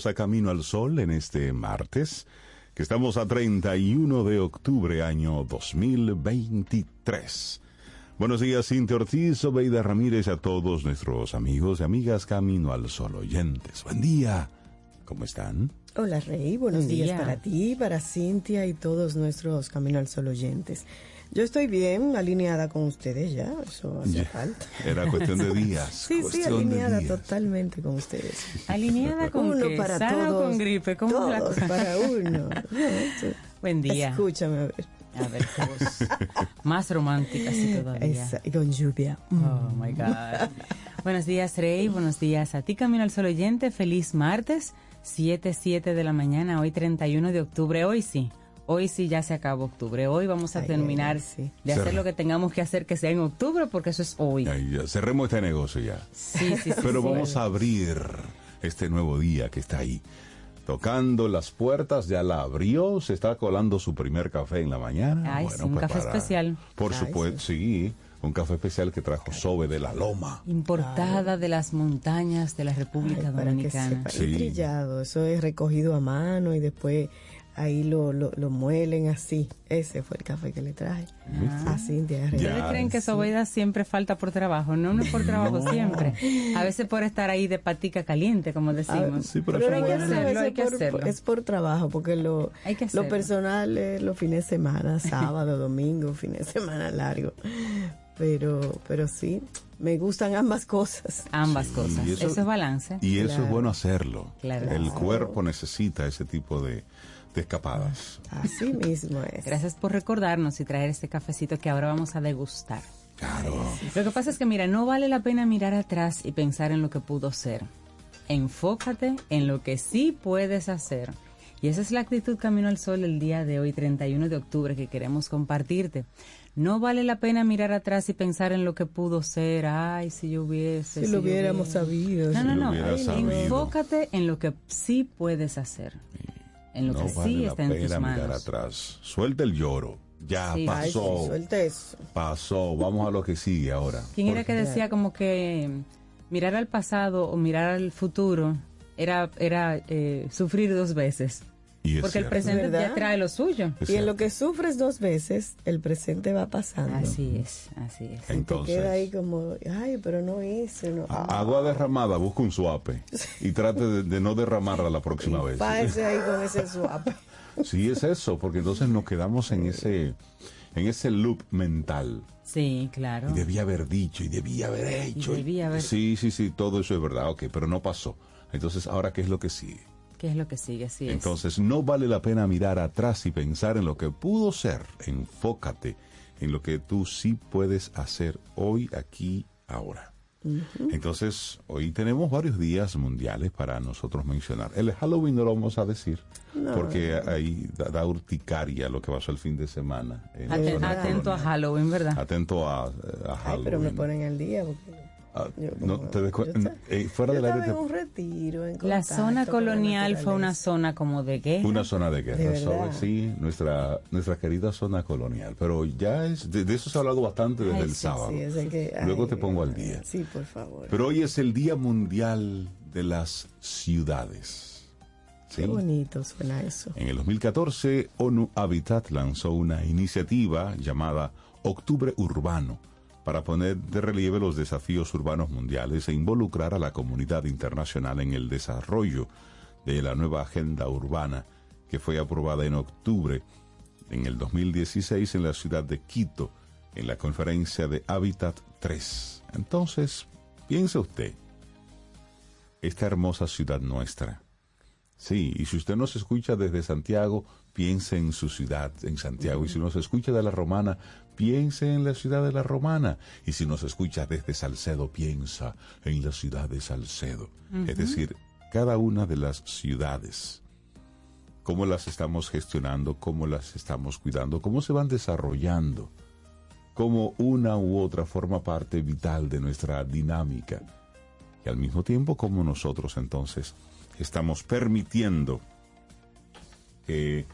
Bienvenidos a Camino al Sol en este martes, que estamos a 31 de octubre año 2023. Buenos días, Cintia Ortiz, Obeida Ramírez, a todos nuestros amigos y amigas Camino al Sol oyentes. Buen día, ¿cómo están? Hola Rey, buenos Buen días día. para ti, para Cintia y todos nuestros Camino al Sol oyentes. Yo estoy bien alineada con ustedes ya, eso hace Ya, falta. Era cuestión de días. Sí, sí, alineada días. totalmente con ustedes. Alineada con uno qué? para ¿Sana todos. o con gripe? ¿Cómo la todos cosa? para uno. Buen día. Escúchame a ver. A ver, qué voz más romántica así todavía. Esa, y con lluvia. Mm. Oh my God. Buenos días, Rey. Buenos días a ti, Camino al Sol oyente. Feliz martes, 7, 7 de la mañana, hoy 31 de octubre. Hoy sí. Hoy sí ya se acabó octubre. Hoy vamos a Ay, terminar ay, ay, sí. de hacer Cerra. lo que tengamos que hacer que sea en octubre porque eso es hoy. Ay, ya, cerremos este negocio ya. Sí, sí, sí. Pero sí. vamos a abrir este nuevo día que está ahí. Tocando las puertas, ya la abrió, se está colando su primer café en la mañana. Ay, sí, un café especial. Por supuesto, sí. un café especial que trajo Sobe de la Loma. Importada de las montañas de la República Ay, para que Dominicana. sepa, Sí. y trillado, eso es recogido a mano y después ahí lo, lo, lo muelen así. Ese fue el café que le traje. A Cintia. Ya. ¿Ustedes creen que Sobeida siempre falta por trabajo? No, no es por trabajo siempre. A veces por estar ahí de patica caliente, como decimos. sí, pero Pero hay que hacerlo, a veces hay que por- hacerlo. Es por trabajo, porque lo, Hay que lo hacerlo. personal es los fines de semana, sábado, domingo, fin de semana largo. Pero, pero sí, me gustan ambas cosas. Ambas Sí, cosas. Eso, eso- es balance. Y eso es bueno hacerlo. Claro. El cuerpo necesita ese tipo de, de escapadas. Así mismo es. Gracias por recordarnos y traer este cafecito que ahora vamos a degustar. Claro. Lo que pasa es que, mira, no vale la pena mirar atrás y pensar en lo que pudo ser. Enfócate en lo que sí puedes hacer. Y esa es la actitud Camino al Sol el día de hoy, 31 de octubre, que queremos compartirte. No vale la pena mirar atrás y pensar en lo que pudo ser. Ay, si yo hubiese. Si lo yo hubiéramos hubiese. sabido. No, Si no, lo no. sabido. Enfócate en lo que sí puedes hacer. En lo no que vale sí está en tus pena mirar manos. atrás. Suelta el lloro. Ya Sí. Ay, sí, pasó. suelta eso. pasó. Vamos a lo que sigue ahora. ¿Quién era que decía como que mirar al pasado o mirar al futuro era, era eh, sufrir dos veces? Y es Porque el presente ¿Verdad? ya trae lo suyo. Es Y en lo que sufres dos veces, el presente va pasando. Así es, así es. Y te Entonces, queda ahí como, ay, pero no hice. No. a- agua derramada, busca un suape y trate de, de no derramarla la próxima vez. Párese ahí con ese swap. Sí, es eso, porque entonces nos quedamos en ese, en ese loop mental. Sí, claro. Y debía haber dicho, y debía haber hecho. debía haber- Sí, sí, sí, todo eso es verdad, ok, pero no pasó. Entonces, ¿ahora qué es lo que sigue? ¿Qué es lo que sigue? Así es. Entonces, no vale la pena mirar atrás y pensar en lo que pudo ser. Enfócate en lo que tú sí puedes hacer hoy, aquí, ahora. Entonces, hoy tenemos varios días mundiales para nosotros mencionar. El Halloween no lo vamos a decir, porque ahí da, da urticaria lo que pasó el fin de semana. en Aten- atento a. Halloween, ¿verdad? Atento a, a Ay, Halloween. pero me ponen al día porque Ah, Yo no, te yo eh, fuera yo del en te- un retiro. en La zona la colonial fue una zona como de guerra. Una zona de guerra, De verdad. ¿sabes? Sí, nuestra, nuestra querida zona colonial. Pero ya es, de, de eso se ha hablado bastante desde Ay, el sí, sábado. Sí, ese que- Luego ay, te pongo al día. Sí, por favor. Pero hoy es el Día Mundial de las Ciudades. ¿Sí? Qué bonito suena eso. En el 2014, ONU Habitat lanzó una iniciativa llamada Octubre Urbano para poner de relieve los desafíos urbanos mundiales e involucrar a la comunidad internacional en el desarrollo de la nueva agenda urbana que fue aprobada en octubre en el 2016 en la ciudad de Quito en la conferencia de Habitat 3. Entonces, piense usted, esta hermosa ciudad nuestra, Sí, y si usted nos escucha desde Santiago, piense en su ciudad, en Santiago. Y si nos escucha de la Romana, piense en la ciudad de la Romana. Y si nos escucha desde Salcedo, piensa en la ciudad de Salcedo. Es decir, cada una de las ciudades, cómo las estamos gestionando, cómo las estamos cuidando, cómo se van desarrollando, cómo una u otra forma parte vital de nuestra dinámica. Y al mismo tiempo, cómo nosotros entonces estamos permitiendo que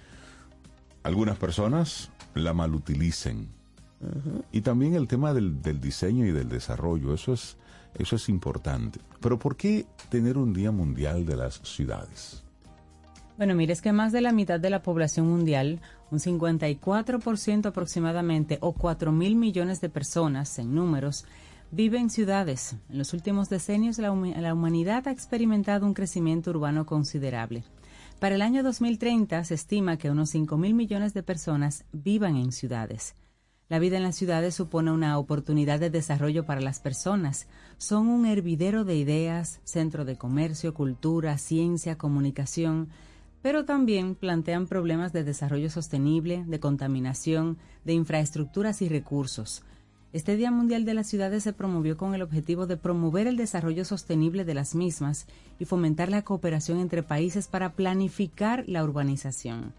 algunas personas la malutilicen. Y también el tema del, del diseño y del desarrollo, eso es, eso es importante. Pero ¿por qué tener un Día Mundial de las Ciudades? Bueno, mire, es que más de la mitad de la población mundial, un 54% aproximadamente, o 4 mil millones de personas en números, vive en ciudades. En los últimos decenios la, humanidad ha experimentado un crecimiento urbano considerable. Para el año 2030 se estima que unos 5 mil millones de personas vivan en ciudades. La vida en las ciudades supone una oportunidad de desarrollo para las personas. Son un hervidero de ideas, centro de comercio, cultura, ciencia, comunicación, pero también plantean problemas de desarrollo sostenible, de contaminación, de infraestructuras y recursos. Este Día Mundial de las Ciudades se promovió con el objetivo de promover el desarrollo sostenible de las mismas y fomentar la cooperación entre países para planificar la urbanización.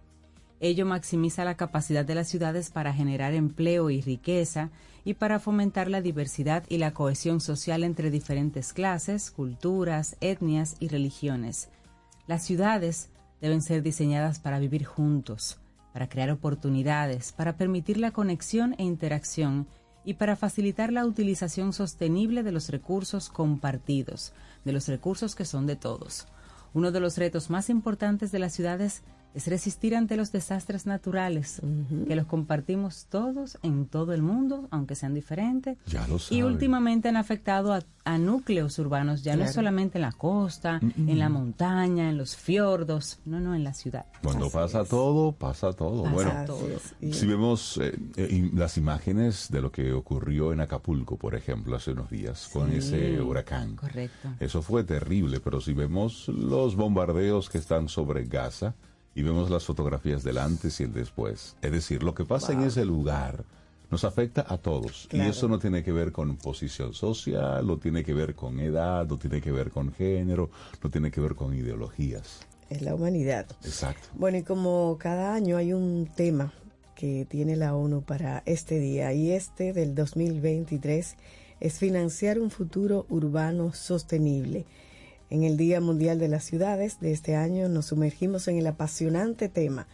Ello maximiza la capacidad de las ciudades para generar empleo y riqueza y para fomentar la diversidad y la cohesión social entre diferentes clases, culturas, etnias y religiones. Las ciudades deben ser diseñadas para vivir juntos, para crear oportunidades, para permitir la conexión e interacción y para facilitar la utilización sostenible de los recursos compartidos, de los recursos que son de todos. Uno de los retos más importantes de las ciudades es resistir ante los desastres naturales, que los compartimos todos en todo el mundo, aunque sean diferentes. Ya lo Y últimamente han afectado a, a núcleos urbanos, ya no Claro. es solamente en la costa, en la montaña, en los fiordos, no, no, en la ciudad. Cuando Así pasa es. todo, pasa todo. Pasa bueno, todo. Si vemos eh, eh, las imágenes de lo que ocurrió en Acapulco, por ejemplo, hace unos días, con Sí, ese huracán. Correcto. Eso fue terrible, pero si vemos los bombardeos que están sobre Gaza y vemos las fotografías del antes y el después, es decir, lo que pasa en ese lugar nos afecta a todos. Y eso no tiene que ver con posición social, no tiene que ver con edad, no tiene que ver con género, no tiene que ver con ideologías. Es la humanidad. Exacto. Bueno, y como cada año hay un tema que tiene la ONU para este día, y este del 2023 es financiar un futuro urbano sostenible. En el Día Mundial de las Ciudades de este año nos sumergimos en el apasionante tema,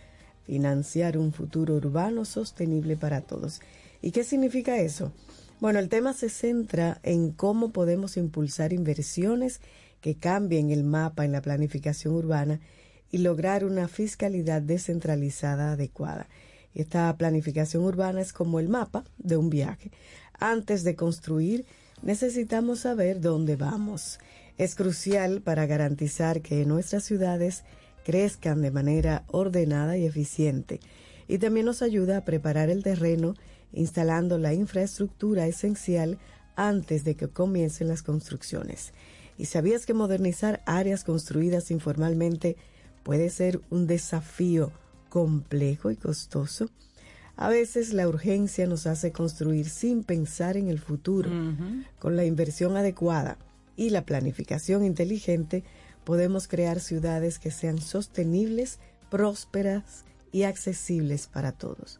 financiar un futuro urbano sostenible para todos. ¿Y qué significa eso? Bueno, el tema se centra en cómo podemos impulsar inversiones que cambien el mapa en la planificación urbana y lograr una fiscalidad descentralizada adecuada. Esta planificación urbana es como el mapa de un viaje. Antes de construir, necesitamos saber dónde vamos. Es crucial para garantizar que nuestras ciudades crezcan de manera ordenada y eficiente. Y también nos ayuda a preparar el terreno instalando la infraestructura esencial antes de que comiencen las construcciones. ¿Y sabías que modernizar áreas construidas informalmente puede ser un desafío complejo y costoso? A veces la urgencia nos hace construir sin pensar en el futuro. Con la inversión adecuada y la planificación inteligente podemos crear ciudades que sean sostenibles, prósperas y accesibles para todos.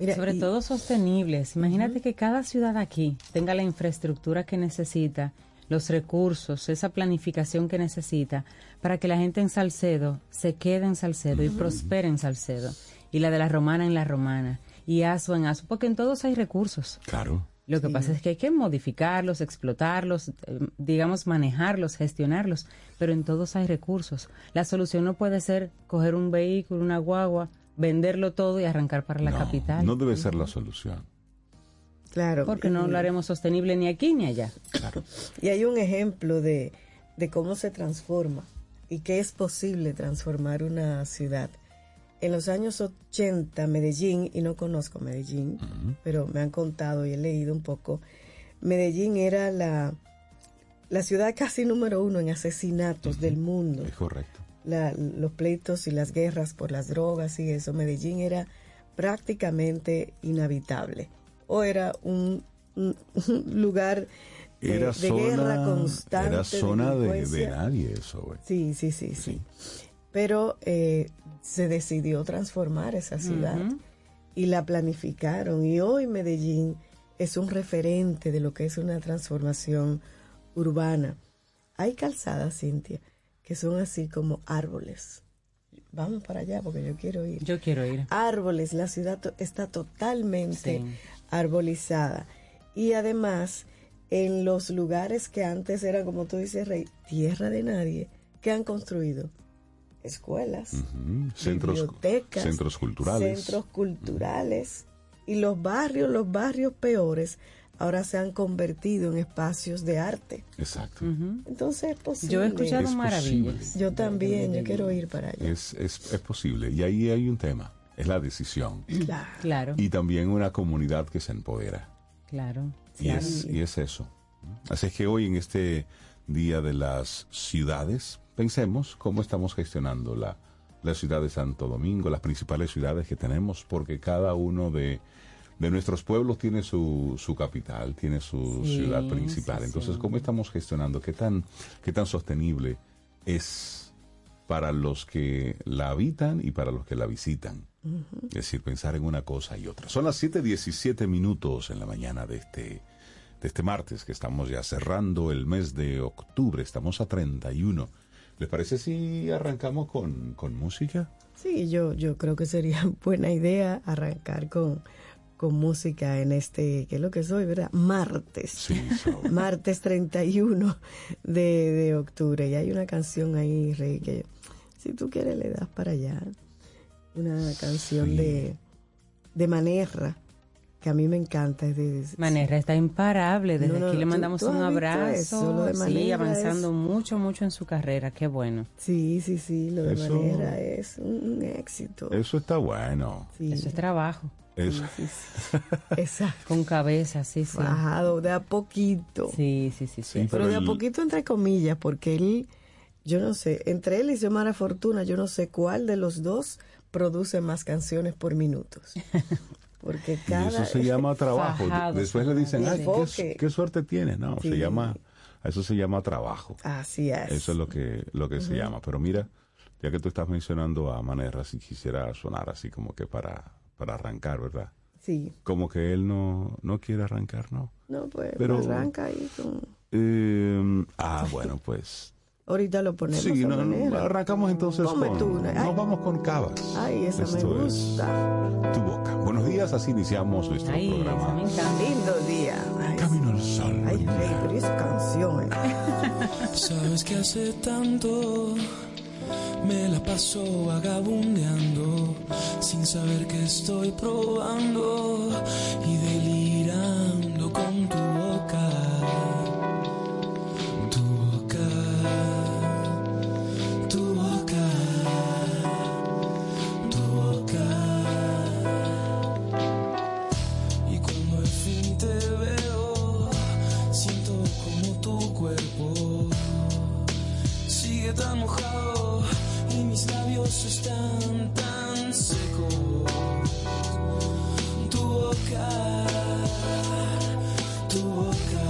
Mira, Sobre y- todo sostenibles. Imagínate que cada ciudad aquí tenga la infraestructura que necesita, los recursos, esa planificación que necesita para que la gente en Salcedo se quede en Salcedo y prospere en Salcedo. Y la de la romana en la romana. Y Asua en Asua, porque en todos hay recursos. Claro. Lo que pasa es que hay que modificarlos, explotarlos, eh, digamos, manejarlos, gestionarlos, pero en todos hay recursos. La solución no puede ser coger un vehículo, una guagua, venderlo todo y arrancar para la no, capital. No debe ser la solución. Claro. Porque no lo haremos sostenible ni aquí ni allá. Claro. Y hay un ejemplo de, de cómo se transforma y que es posible transformar una ciudad. En los años 80, Medellín, y no conozco Medellín, pero me han contado y he leído un poco, Medellín era la, la ciudad casi número uno en asesinatos del mundo. Es correcto. La- los pleitos y las guerras por las drogas y eso, Medellín era prácticamente inhabitable. O era un, un- un lugar de, Era de zona, guerra constante. era zona de, de nadie eso, güey. Sí, sí, sí, sí. Pero eh, se decidió transformar esa ciudad y la planificaron. Y hoy Medellín es un referente de lo que es una transformación urbana. Hay calzadas, Cintia, que son así como árboles. Vamos para allá porque yo quiero ir. Yo quiero ir. Árboles, la ciudad to- está totalmente Sí. arbolizada. Y además, en los lugares que antes eran, como tú dices, Rey, tierra de nadie, que han construido escuelas. Centros, bibliotecas, centros culturales. centros culturales y los barrios, los barrios peores, ahora se han convertido en espacios de arte. Exacto. Entonces es posible. Yo he escuchado Es maravillas. posible. Yo también, yo quiero ir para allá. Es, es, es posible. Y ahí hay un tema. Es la decisión. Claro. Claro, Y también una comunidad que se empodera. claro. Y, es, y es eso. Así es que hoy en este Día de las Ciudades, pensemos cómo estamos gestionando la, la ciudad de Santo Domingo, las principales ciudades que tenemos, porque cada uno de, de nuestros pueblos tiene su, su capital, tiene su Sí, ciudad principal. sí, Entonces. ¿cómo estamos gestionando? ¿Qué tan, ¿Qué tan sostenible es para los que la habitan y para los que la visitan? Es decir, pensar en una cosa y otra. Son las 7.17 minutos en la mañana de este, de este martes, que estamos ya cerrando el mes de octubre, estamos a 31. ¿Les parece si arrancamos con, con música? Sí, yo, yo creo que sería buena idea arrancar con, con música en este, que es lo que soy, ¿verdad? Martes. Sí. Martes 31 de, de octubre. Y hay una canción ahí, Rey, que si tú quieres le das para allá. Una canción Sí. de, de Manerra, que a mí me encanta. Es de, Manera está imparable. Desde No, no, aquí le ¿tú- mandamos tú un abrazo. eso? Lo de sí, avanzando es- mucho, mucho en su carrera. Qué bueno. Sí, sí, sí, lo de Eso- Manera es un, un éxito. Eso está bueno. Sí, Eso es trabajo. Eso, sí, sí. Exacto. Con cabeza, sí, sí. Bajado de a poquito. Sí, sí, sí, sí. Sí, Pero pero de a poquito entre comillas, porque él, yo no sé, entre él y Xiomara Fortuna, yo no sé cuál de los dos produce más canciones por minutos. Porque y cada... eso se llama trabajo. Después le dicen, ay, qué, suerte tienes. No, Sí. se llama, eso se llama trabajo. Así es. Eso es lo que, lo que se llama. Pero mira, ya que tú estás mencionando a Manera, si quisiera sonar así como que para, para arrancar, ¿verdad? Sí. Como que él no, no quiere arrancar, ¿no? No, pues Pero- arranca ahí con... Eh, ah, bueno, pues. Ahorita lo ponemos Sí, no, Manera. arrancamos entonces con. tú una. Ay. Nos vamos con Cabas. Ay, esa Esto me es gusta. Tu boca. Buenos días, así iniciamos nuestro Ay, programa. Lindo día. Ay, Camino al sol. ay Rey, pero esa canción. Sabes que hace tanto me la paso vagabundeando sin saber que estoy probando y están tan secos. Tu boca, tu boca,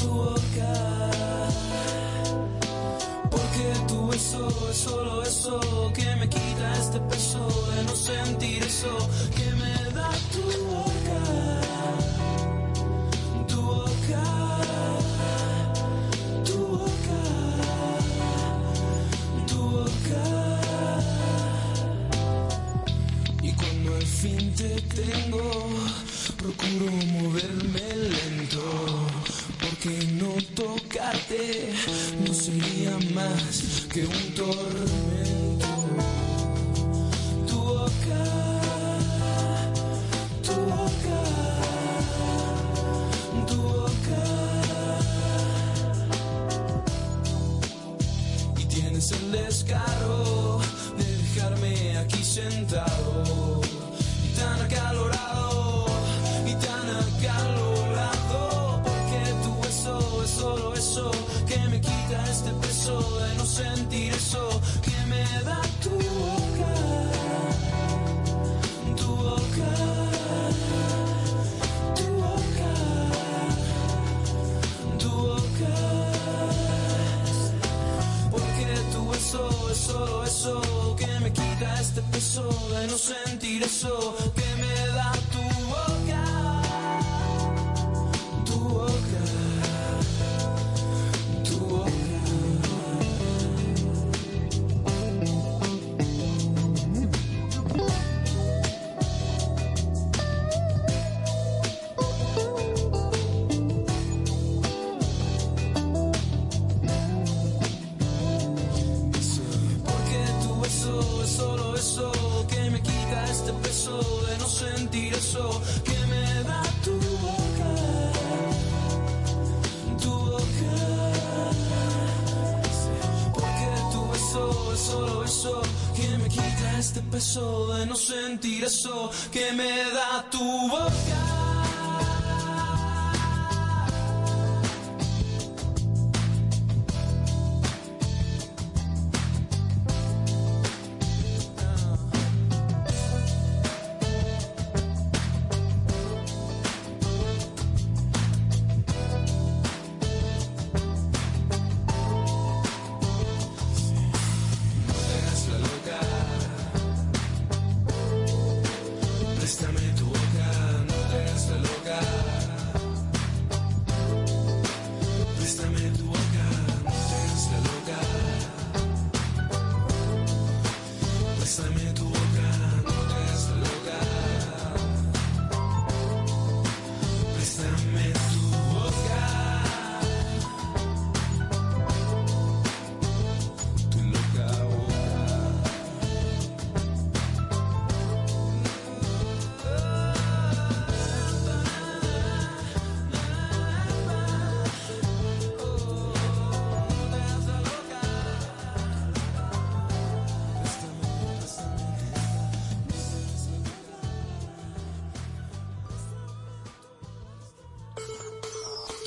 tu boca. Porque tu beso es solo eso que me quita este peso de no sentir eso que me da tu boca. Tengo, procuro moverme lento. Porque no tocarte no sería más que un tormento. Eso que me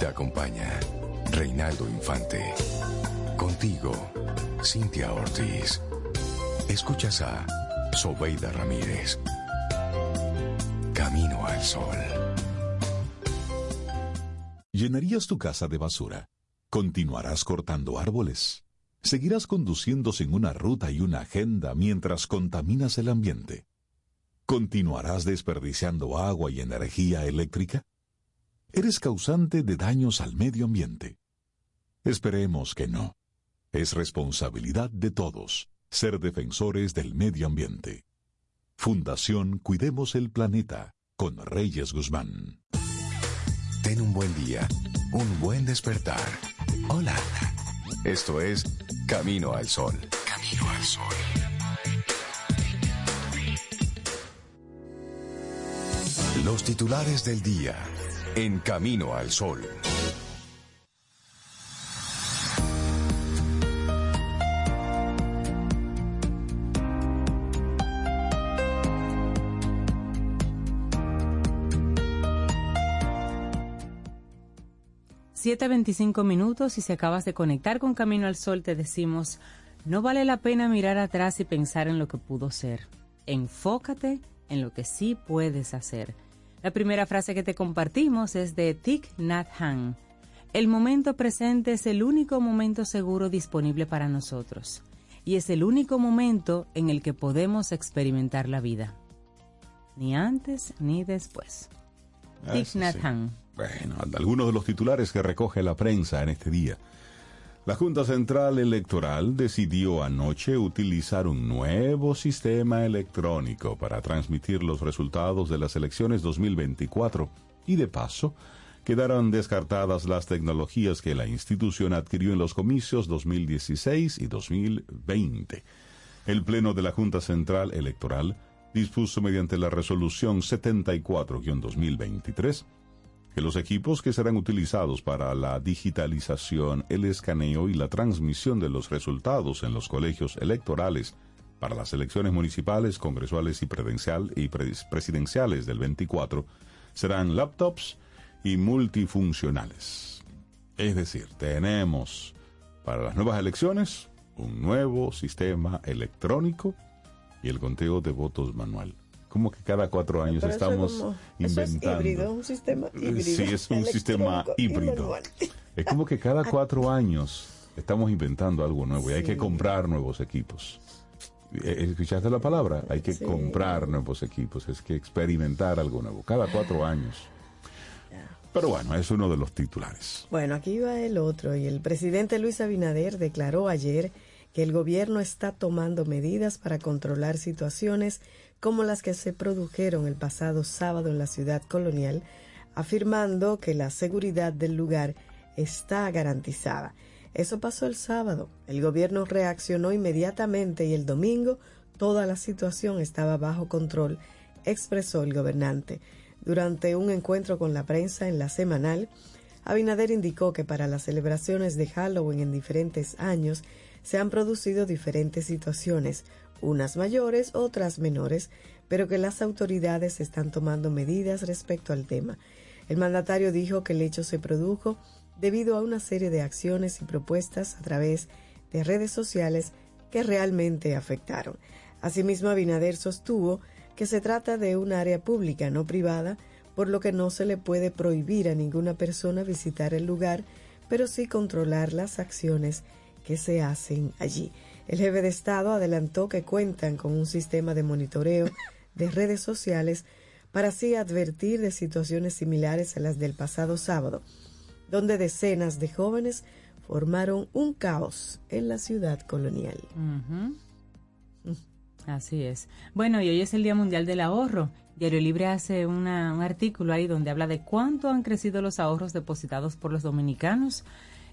Te acompaña Reinaldo Infante. Contigo, Cintia Ortiz. Escuchas a Sobeida Ramírez. Camino al Sol. ¿Llenarías tu casa de basura? ¿Continuarás cortando árboles? ¿Seguirás conduciendo sin una ruta y una agenda mientras contaminas el ambiente? ¿Continuarás desperdiciando agua y energía eléctrica? ¿Eres causante de daños al medio ambiente? Esperemos que no. Es responsabilidad de todos ser defensores del medio ambiente. Fundación Cuidemos el Planeta con Reyes Guzmán. Ten un buen día, un buen despertar. Hola. Esto es Camino al Sol. Camino al Sol. Los titulares del día en Camino al Sol. Siete veinticinco minutos y si acabas de conectar con Camino al Sol te decimos, no vale la pena mirar atrás y pensar en lo que pudo ser. Enfócate en lo que sí puedes hacer. La primera frase que te compartimos es de Thich Nhat Hanh. El momento presente es el único momento seguro disponible para nosotros y es el único momento en el que podemos experimentar la vida. Ni antes ni después. Thich Eso Nhat sí. Hanh. Bueno, algunos de los titulares que recoge la prensa en este día. La Junta Central Electoral decidió anoche utilizar un nuevo sistema electrónico para transmitir los resultados de las elecciones 2024 y de paso quedaron descartadas las tecnologías que la institución adquirió en los comicios 2016 y 2020. El Pleno de la Junta Central Electoral dispuso mediante la resolución 74-2023 que los equipos que serán utilizados para la digitalización, el escaneo y la transmisión de los resultados en los colegios electorales para las elecciones municipales, congresuales y, y pres- presidenciales del 24 serán laptops y multifuncionales. Es decir, tenemos para las nuevas elecciones un nuevo sistema electrónico y el conteo de votos manual. Como que cada cuatro años Pero eso es estamos como- eso es inventando. híbrido, un sistema híbrido, Sí, es un sistema híbrido. Es como que cada cuatro años estamos inventando algo nuevo y hay que comprar nuevos equipos. Eh, ¿Escuchaste la palabra? Hay que Sí. comprar nuevos equipos, es que experimentar algo nuevo, cada cuatro años. Pero bueno, es uno de los titulares. Bueno, aquí va el otro y el presidente Luis Abinader declaró ayer que el gobierno está tomando medidas para controlar situaciones como las que se produjeron el pasado sábado en la ciudad colonial, afirmando que la seguridad del lugar está garantizada. Eso pasó el sábado. El gobierno reaccionó inmediatamente y el domingo toda la situación estaba bajo control, expresó el gobernante. Durante un encuentro con la prensa en la semanal, Abinader indicó que para las celebraciones de Halloween en diferentes años se han producido diferentes situaciones, unas mayores, otras menores, pero que las autoridades están tomando medidas respecto al tema. El mandatario dijo que el hecho se produjo debido a una serie de acciones y propuestas a través de redes sociales que realmente afectaron. Asimismo, Abinader sostuvo que se trata de un área pública, no privada, por lo que no se le puede prohibir a ninguna persona visitar el lugar, pero sí controlar las acciones que se hacen allí. El jefe de Estado adelantó que cuentan con un sistema de monitoreo de redes sociales para así advertir de situaciones similares a las del pasado sábado, donde decenas de jóvenes formaron un caos en la ciudad colonial. Así es. Bueno, y hoy es el Día Mundial del Ahorro. Diario Libre hace un artículo ahí donde habla de cuánto han crecido los ahorros depositados por los dominicanos.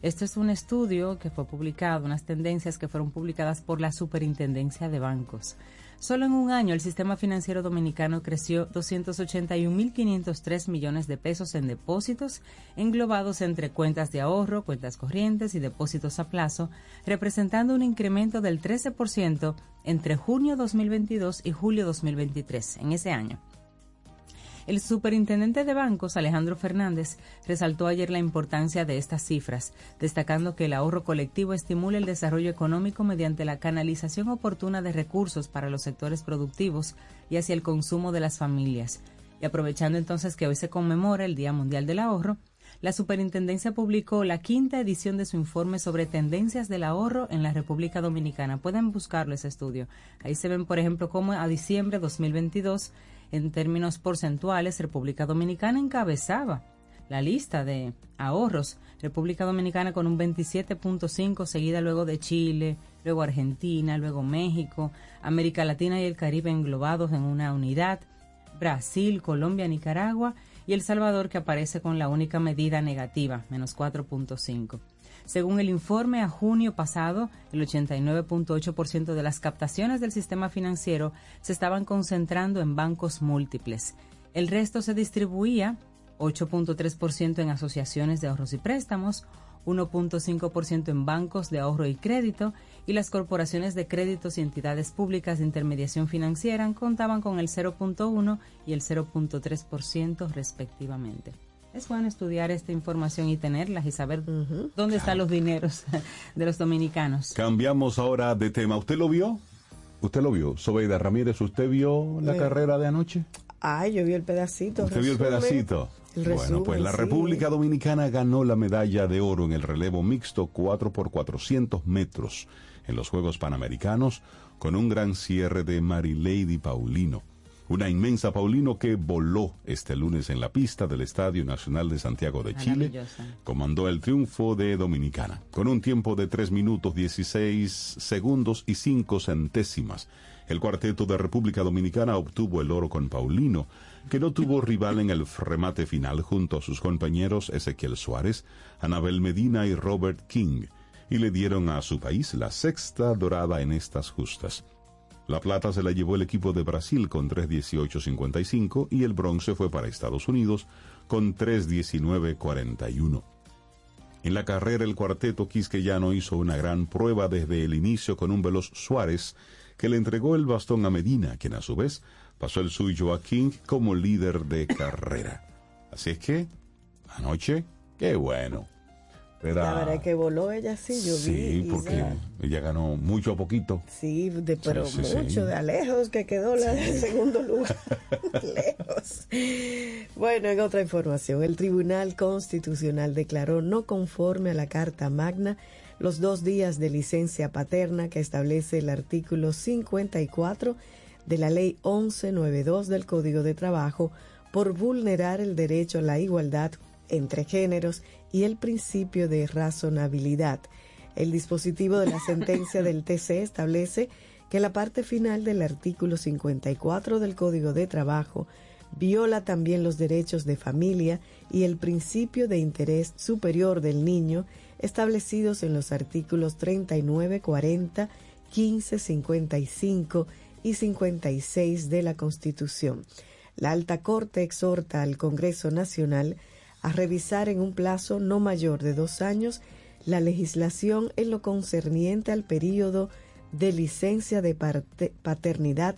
Este es un estudio que fue publicado, unas tendencias que fueron publicadas por la Superintendencia de Bancos. Solo en un año el sistema financiero dominicano creció 281.503 millones de pesos en depósitos, englobados entre cuentas de ahorro, cuentas corrientes y depósitos a plazo, representando un incremento del 13% entre junio 2022 y julio 2023, en ese año. El superintendente de bancos, Alejandro Fernández, resaltó ayer la importancia de estas cifras, destacando que el ahorro colectivo estimula el desarrollo económico mediante la canalización oportuna de recursos para los sectores productivos y hacia el consumo de las familias. Y aprovechando entonces que hoy se conmemora el Día Mundial del Ahorro, la superintendencia publicó la quinta edición de su informe sobre tendencias del ahorro en la República Dominicana. Pueden buscarlo ese estudio. Ahí se ven, por ejemplo, cómo a diciembre de 2022, en términos porcentuales, República Dominicana encabezaba la lista de ahorros. República Dominicana con un 27.5, seguida luego de Chile, luego Argentina, luego México, América Latina y el Caribe englobados en una unidad, Brasil, Colombia, Nicaragua y El Salvador que aparece con la única medida negativa, menos 4.5. Según el informe a junio pasado, el 89.8% de las captaciones del sistema financiero se estaban concentrando en bancos múltiples. El resto se distribuía 8.3% en asociaciones de ahorros y préstamos, 1.5% en bancos de ahorro y crédito y las corporaciones de créditos y entidades públicas de intermediación financiera contaban con el 0.1 y el 0.3% respectivamente. Es bueno estudiar esta información y tenerlas y saber dónde están los dineros de los dominicanos. Cambiamos ahora de tema. ¿Usted lo vio? ¿Usted lo vio? Sobeida Ramírez, ¿usted vio la Eh, carrera de anoche? Ay, yo vi el pedacito. ¿Usted vio el pedacito? El bueno, pues la sí. República Dominicana ganó la medalla de oro en el relevo mixto 4 por 400 metros en los Juegos Panamericanos con un gran cierre de Marilady Paulino. Una inmensa Paulino que voló este lunes en la pista del Estadio Nacional de Santiago de Chile comandó el triunfo de Dominicana, con un tiempo de 3 minutos 16 segundos y 5 centésimas. El cuarteto de República Dominicana obtuvo el oro con Paulino, que no tuvo rival en el remate final junto a sus compañeros Ezequiel Suárez, Anabel Medina y Robert King, y le dieron a su país la sexta dorada en estas justas. La plata se la llevó el equipo de Brasil con 3.18.55 y el bronce fue para Estados Unidos con 3.19.41. En la carrera el cuarteto quisqueyano hizo una gran prueba desde el inicio con un veloz Suárez que le entregó el bastón a Medina, quien a su vez pasó el suyo a King como líder de carrera. Así es que, anoche, qué bueno. Era- La verdad es que voló ella sí, yo vi. sí, y porque ya- ella ganó mucho a poquito. Sí, de, pero Sí, sí, mucho, de a lejos que quedó la en segundo lugar. lejos. Bueno, en otra información, el Tribunal Constitucional declaró no conforme a la Carta Magna los dos días de licencia paterna que establece el artículo 54 de la Ley 1192 del Código de Trabajo por vulnerar el derecho a la igualdad entre géneros y el principio de razonabilidad. El dispositivo de la sentencia del TC establece que la parte final del artículo 54 del Código de Trabajo viola también los derechos de familia y el principio de interés superior del niño establecidos en los artículos 39, 40, 15, 55 y 56 de la Constitución. La Alta Corte exhorta al Congreso Nacional a revisar en un plazo no mayor de dos años la legislación en lo concerniente al período de licencia de paternidad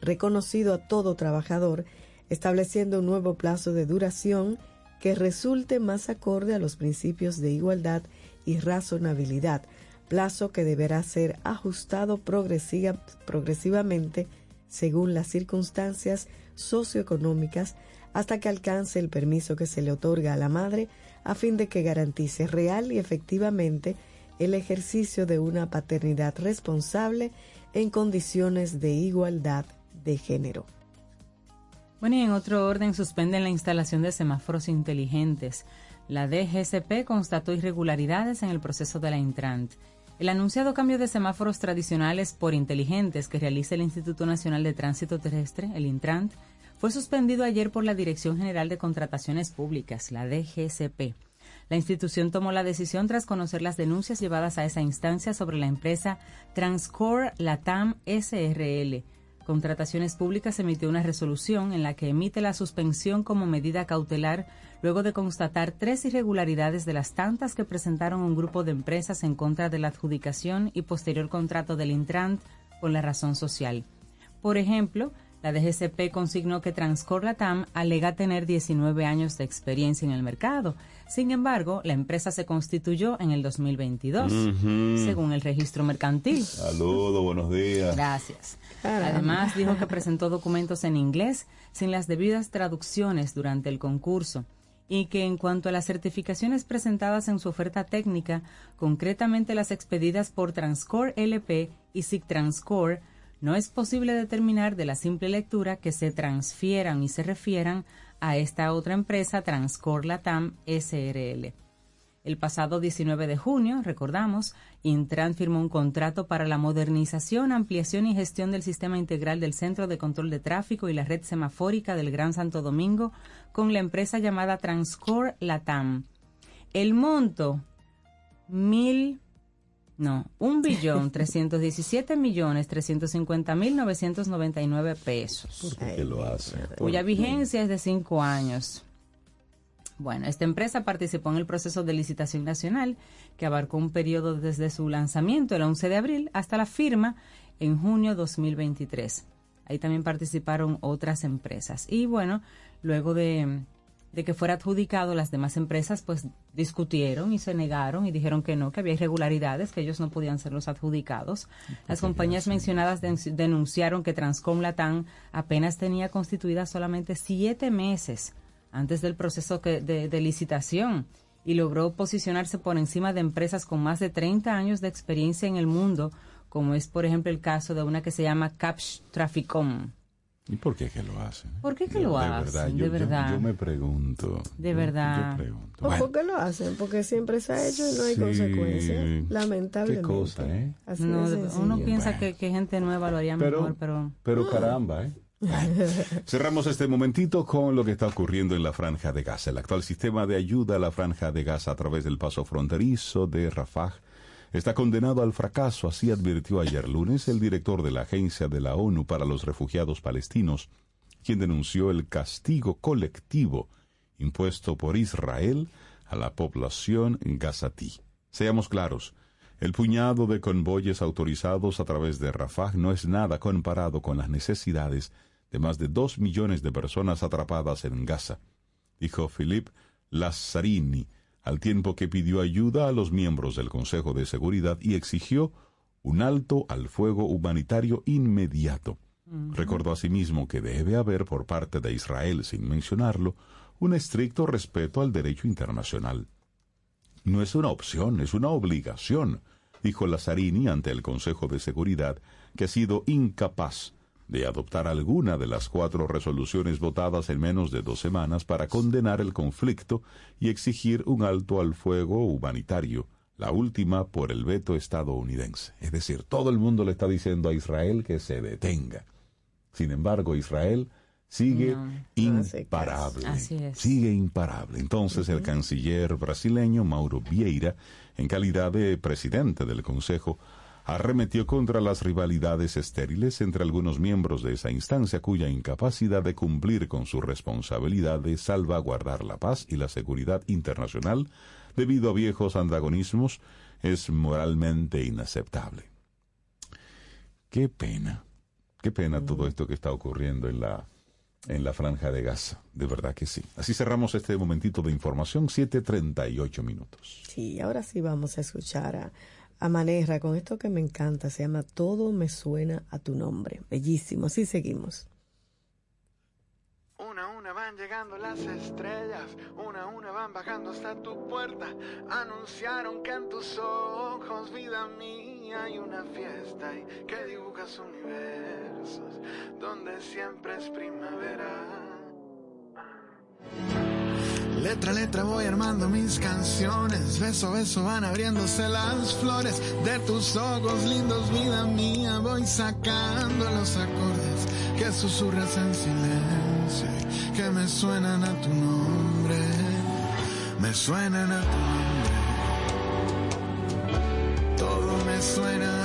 reconocido a todo trabajador, estableciendo un nuevo plazo de duración que resulte más acorde a los principios de igualdad y razonabilidad, plazo que deberá ser ajustado progresiva- progresivamente según las circunstancias socioeconómicas hasta que alcance el permiso que se le otorga a la madre a fin de que garantice real y efectivamente el ejercicio de una paternidad responsable en condiciones de igualdad de género. Bueno, y en otro orden suspenden la instalación de semáforos inteligentes. La DGCP constató irregularidades en el proceso de la Intrant. El anunciado cambio de semáforos tradicionales por inteligentes que realiza el Instituto Nacional de Tránsito Terrestre, el Intrant, fue suspendido ayer por la Dirección General de Contrataciones Públicas, la DGCP. La institución tomó la decisión tras conocer las denuncias llevadas a esa instancia sobre la empresa Transcore Latam SRL. Contrataciones Públicas emitió una resolución en la que emite la suspensión como medida cautelar luego de constatar tres irregularidades de las tantas que presentaron un grupo de empresas en contra de la adjudicación y posterior contrato del Intrant con la razón social. Por ejemplo, la DGCP consignó que Transcor Latam alega tener 19 años de experiencia en el mercado. Sin embargo, la empresa se constituyó en el 2022, Ujú. según el registro mercantil. Saludos, buenos días. Gracias. Además, dijo que presentó documentos en inglés sin las debidas traducciones durante el concurso y que en cuanto a las certificaciones presentadas en su oferta técnica, concretamente las expedidas por Transcore LP y SIG Transcore, no es posible determinar de la simple lectura que se transfieran y se refieran a esta otra empresa, Transcor Latam SRL. El pasado 19 de junio, recordamos, Intran firmó un contrato para la modernización, ampliación y gestión del sistema integral del Centro de Control de Tráfico y la red semafórica del Gran Santo Domingo con la empresa llamada Transcor Latam. El monto, mil, no, un billón trescientos diecisiete millones trescientos cincuenta mil novecientos noventa y nueve pesos, ¿Por qué lo hace? cuya vigencia es de cinco años. Bueno, esta empresa participó en el proceso de licitación nacional que abarcó un periodo desde su lanzamiento el 11 de abril hasta la firma en junio 2023. Ahí también participaron otras empresas. Y bueno, luego de, de que fuera adjudicado, las demás empresas pues discutieron y se negaron y dijeron que no, que había irregularidades, que ellos no podían ser los adjudicados. Las compañías mencionadas den- denunciaron que Transcom Latam apenas tenía constituida solamente siete meses antes del proceso que- de, de licitación y logró posicionarse por encima de empresas con más de 30 años de experiencia en el mundo, como es por ejemplo el caso de una que se llama Capsch Traficom. ¿Y por qué que lo hacen? ¿Por qué que Yo, lo de hacen? verdad, de yo, verdad. Yo, me pregunto. De verdad. Yo pregunto. ¿O Bueno, por qué lo hacen? Porque siempre se ha hecho y no hay Sí. consecuencias. Lamentablemente. Qué cosa, ¿eh? Así No, uno piensa Bueno. que, que gente nueva lo haría Pero- mejor, pero Pero caramba, ¿eh? Cerramos este momentito con lo que está ocurriendo en la Franja de Gaza. El actual sistema de ayuda a la Franja de Gaza a través del paso fronterizo de Rafah está condenado al fracaso, así advirtió ayer lunes el director de la Agencia de la ONU para los Refugiados Palestinos, quien denunció el castigo colectivo impuesto por Israel a la población gazatí. Seamos claros, el puñado de convoyes autorizados a través de Rafah no es nada comparado con las necesidades de más de dos millones de personas atrapadas en Gaza, dijo Philippe Lazzarini, al tiempo que pidió ayuda a los miembros del Consejo de Seguridad y exigió un alto al fuego humanitario inmediato. Recordó asimismo que debe haber por parte de Israel, sin mencionarlo, un estricto respeto al derecho internacional. No es una opción, es una obligación, dijo Lazzarini ante el Consejo de Seguridad, que ha sido incapaz de adoptar alguna de las cuatro resoluciones votadas en menos de dos semanas para condenar el conflicto y exigir un alto al fuego humanitario, la última por el veto estadounidense. Es decir, todo el mundo le está diciendo a Israel que se detenga. Sin embargo, Israel sigue No. No hace imparable. Así es. Sigue imparable. Entonces el canciller brasileño Mauro Vieira, en calidad de presidente del Consejo, arremetió contra las rivalidades estériles entre algunos miembros de esa instancia cuya incapacidad de cumplir con su responsabilidad de salvaguardar la paz y la seguridad internacional debido a viejos antagonismos es moralmente inaceptable. Qué pena, qué pena todo esto que está ocurriendo en la en la franja de Gaza, de verdad que sí. Así cerramos este momentito de información, 7.38 minutos. Sí, ahora sí vamos a escuchar a, a Manerra con esto que me encanta. Se llama Todo me suena a tu nombre. Bellísimo. Así seguimos. Una a una van llegando las estrellas, una a una van bajando hasta tu puerta. Anunciaron que en tus ojos, vida mía, hay una fiesta y que dibujas universos donde siempre es primavera. Letra a letra voy armando mis canciones, beso a beso van abriéndose las flores. De tus ojos lindos, vida mía, voy sacando los acordes que susurras en silencio, que me suenan a tu nombre, me suenan a tu nombre, todo me suena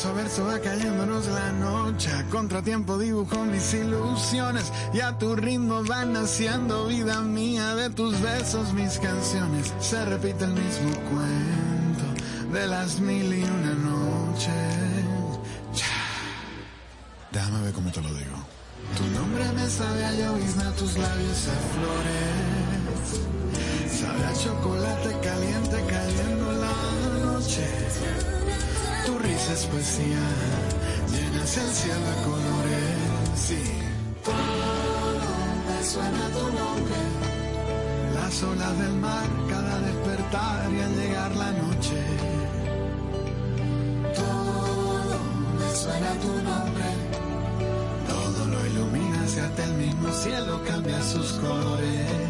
Verso a verso va cayéndonos la noche, contratiempo dibujo mis ilusiones y a tu ritmo van naciendo vida mía de tus besos mis canciones. Se repite el mismo cuento de las mil y una noches. Déjame ver cómo te lo digo. Tu nombre me sabe a llovizna, tus labios a flores. Sabe a chocolate caliente cayendo la noche. Tu risa es poesía, llenas el cielo de colores. Sí. Todo me suena tu nombre. Las olas del mar, cada despertar y al llegar la noche. Todo me suena tu nombre. Todo lo iluminas y hasta el mismo cielo cambia sus colores.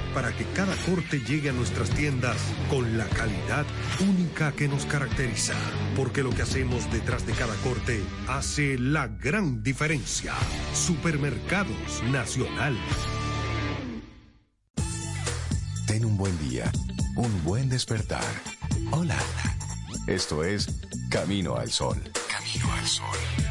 para que cada corte llegue a nuestras tiendas con la calidad única que nos caracteriza. Porque lo que hacemos detrás de cada corte hace la gran diferencia. Supermercados Nacional. Ten un buen día, un buen despertar. Hola. Esto es Camino al Sol. Camino al Sol.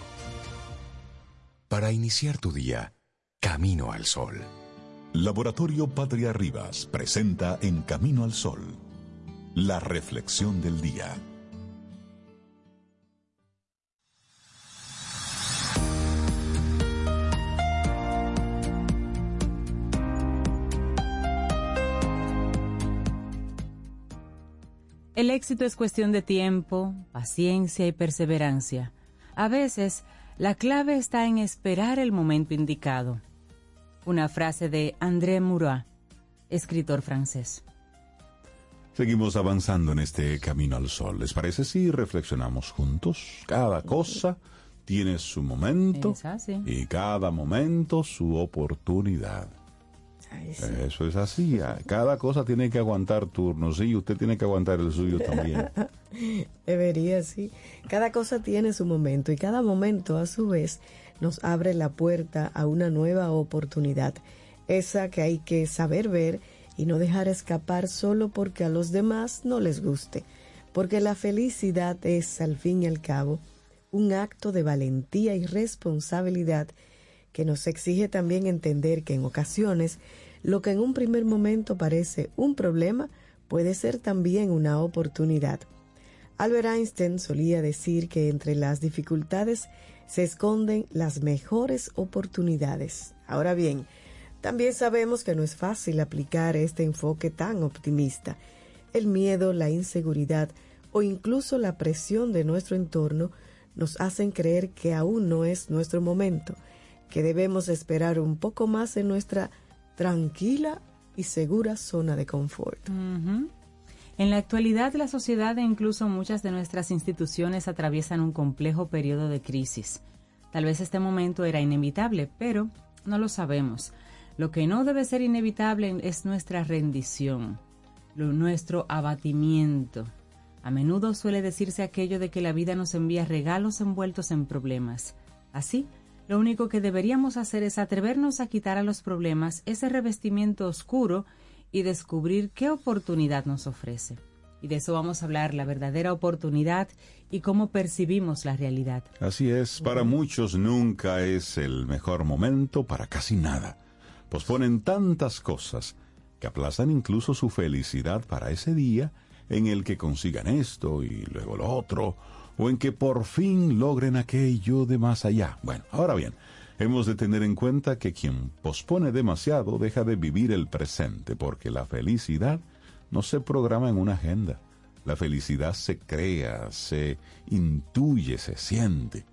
Para iniciar tu día, Camino al Sol. Laboratorio Patria Rivas presenta en Camino al Sol la reflexión del día. El éxito es cuestión de tiempo, paciencia y perseverancia. A veces, la clave está en esperar el momento indicado. Una frase de André Murat, escritor francés. Seguimos avanzando en este camino al sol. ¿Les parece si reflexionamos juntos? Cada cosa tiene su momento y cada momento su oportunidad. Ay, sí. Eso es así. ah, Cada cosa tiene que aguantar turnos y usted tiene que aguantar el suyo también. Debería, sí. Cada cosa tiene su momento y cada momento a su vez nos abre la puerta a una nueva oportunidad. Esa que hay que saber ver y no dejar escapar solo porque a los demás no les guste. Porque la felicidad es, al fin y al cabo, un acto de valentía y responsabilidad que nos exige también entender que en ocasiones lo que en un primer momento parece un problema puede ser también una oportunidad. Albert Einstein solía decir que entre las dificultades se esconden las mejores oportunidades. Ahora bien, También sabemos que no es fácil aplicar este enfoque tan optimista. El miedo, la inseguridad o incluso la presión de nuestro entorno nos hacen creer que aún no es nuestro momento, que debemos esperar un poco más en nuestra tranquila y segura zona de confort. En la actualidad, la sociedad e incluso muchas de nuestras instituciones atraviesan un complejo periodo de crisis. Tal vez este momento era inevitable, pero no lo sabemos. Lo que no debe ser inevitable es nuestra rendición, lo- nuestro abatimiento. A menudo suele decirse aquello de que la vida nos envía regalos envueltos en problemas. Así, lo único que deberíamos hacer es atrevernos a quitar a los problemas ese revestimiento oscuro y descubrir qué oportunidad nos ofrece. Y de eso vamos a hablar, la verdadera oportunidad y cómo percibimos la realidad. Así es, para muchos nunca es el mejor momento para casi nada. Posponen tantas cosas que aplazan incluso su felicidad para ese día en el que consigan esto y luego lo otro, o en que por fin logren aquello de más allá. Bueno, ahora bien, hemos de tener en cuenta que quien pospone demasiado deja de vivir el presente, porque la felicidad no se programa en una agenda. La felicidad se crea, se intuye, se siente.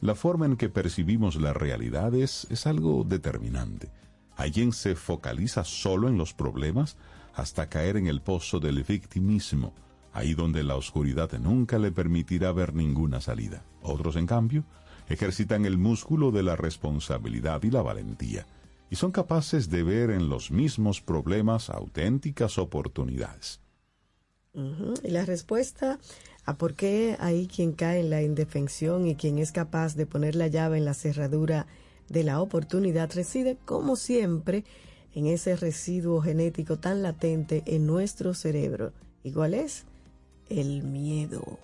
La forma en que percibimos la realidad es, es algo determinante. Hay quien se focaliza solo en los problemas hasta caer en el pozo del victimismo, ahí donde la oscuridad nunca le permitirá ver ninguna salida. Otros, en cambio, ejercitan el músculo de la responsabilidad y la valentía, y son capaces de ver en los mismos problemas auténticas oportunidades. Y la respuesta a por qué hay quien cae en la indefensión y quien es capaz de poner la llave en la cerradura de la oportunidad reside, como siempre, en ese residuo genético tan latente en nuestro cerebro. ¿Igual es? El miedo.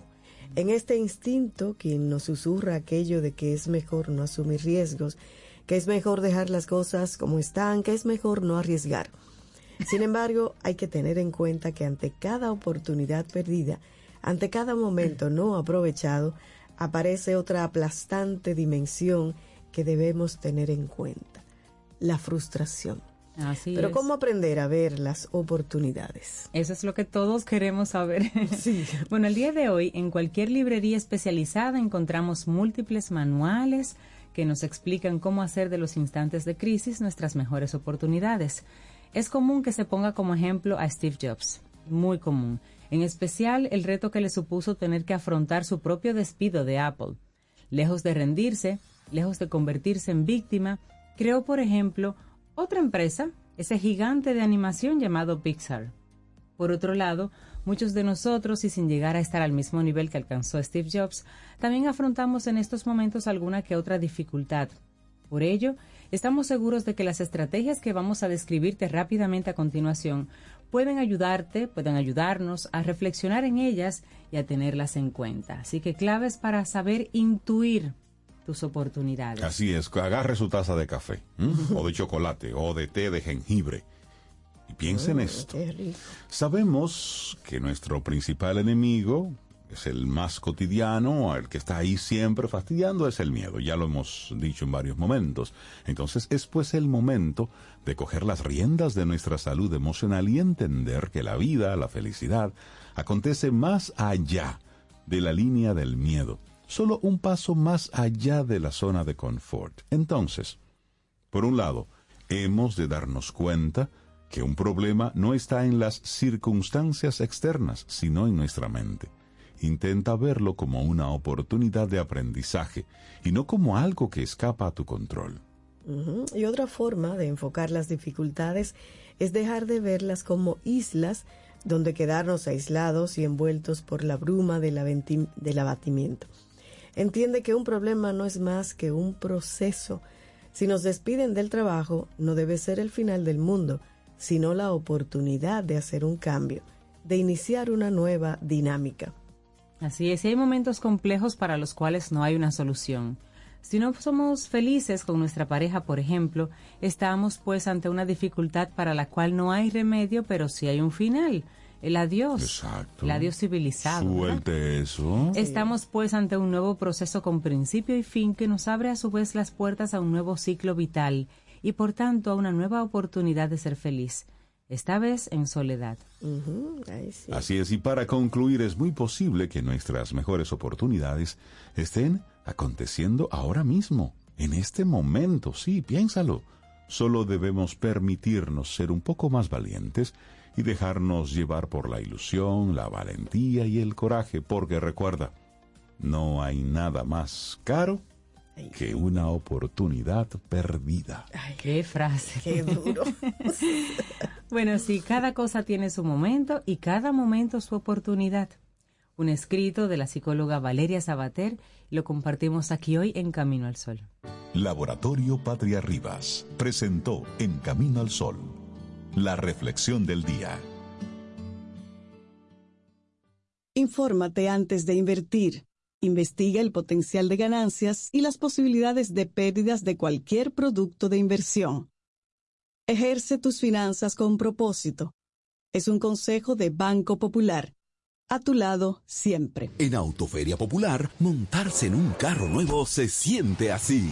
En este instinto, quien nos susurra aquello de que es mejor no asumir riesgos, que es mejor dejar las cosas como están, que es mejor no arriesgar. Sin embargo, hay que tener en cuenta que ante cada oportunidad perdida, ante cada momento no aprovechado, aparece otra aplastante dimensión que debemos tener en cuenta, la frustración. Así Pero es. ¿cómo aprender a ver las oportunidades? Eso es lo que todos queremos saber. Bueno, el día de hoy, en cualquier librería especializada encontramos múltiples manuales que nos explican cómo hacer de los instantes de crisis nuestras mejores oportunidades. Es común que se ponga como ejemplo a Steve Jobs, muy común. En especial el reto que le supuso tener que afrontar su propio despido de Apple. Lejos de rendirse, lejos de convertirse en víctima, creó, por ejemplo, otra empresa, ese gigante de animación llamado Pixar. Por otro lado, muchos de nosotros, y sin llegar a estar al mismo nivel que alcanzó Steve Jobs, también afrontamos en estos momentos alguna que otra dificultad. Por ello, estamos seguros de que las estrategias que vamos a describirte rápidamente a continuación pueden ayudarte, pueden ayudarnos a reflexionar en ellas y a tenerlas en cuenta. Así que claves para saber intuir tus oportunidades. Así es, agarre su taza de café, o de chocolate, o de té de jengibre. Y piense en esto. Sabemos que nuestro principal enemigo es el más cotidiano, el que está ahí siempre fastidiando, es el miedo. Ya lo hemos dicho en varios momentos. Entonces es pues el momento de coger las riendas de nuestra salud emocional y entender que la vida, la felicidad, acontece más allá de la línea del miedo. Solo un paso más allá de la zona de confort. Entonces, por un lado, hemos de darnos cuenta que un problema no está en las circunstancias externas, sino en nuestra mente. Intenta verlo como una oportunidad de aprendizaje y no como algo que escapa a tu control. Y otra forma de enfocar las dificultades es dejar de verlas como islas donde quedarnos aislados y envueltos por la bruma del, del abatimiento. Entiende que un problema no es más que un proceso. Si nos despiden del trabajo, no debe ser el final del mundo, sino la oportunidad de hacer un cambio, de iniciar una nueva dinámica. Así es, y hay momentos complejos para los cuales no hay una solución. Si no somos felices con nuestra pareja, por ejemplo, estamos pues ante una dificultad para la cual no hay remedio, pero sí hay un final, el adiós, Exacto. el adiós civilizado. ¿verdad? Suelte eso. Estamos pues ante un nuevo proceso con principio y fin que nos abre a su vez las puertas a un nuevo ciclo vital y por tanto a una nueva oportunidad de ser feliz, esta vez en soledad. Sí. Así es, y para concluir, es muy posible que nuestras mejores oportunidades estén aconteciendo ahora mismo, en este momento, sí, piénsalo. Solo debemos permitirnos ser un poco más valientes y dejarnos llevar por la ilusión, la valentía y el coraje, porque recuerda, no hay nada más caro que una oportunidad perdida. ¡Qué frase! Qué duro. Bueno, sí, cada cosa tiene su momento y cada momento su oportunidad. Un escrito de la psicóloga Valeria Sabater lo compartimos aquí hoy en Camino al Sol. Laboratorio Patria Rivas presentó En Camino al Sol, la reflexión del día. Infórmate antes de invertir. Investiga el potencial de ganancias y las posibilidades de pérdidas de cualquier producto de inversión. Ejerce tus finanzas con propósito. Es un consejo de Banco Popular. A tu lado siempre. En Autoferia Popular, montarse en un carro nuevo se siente así.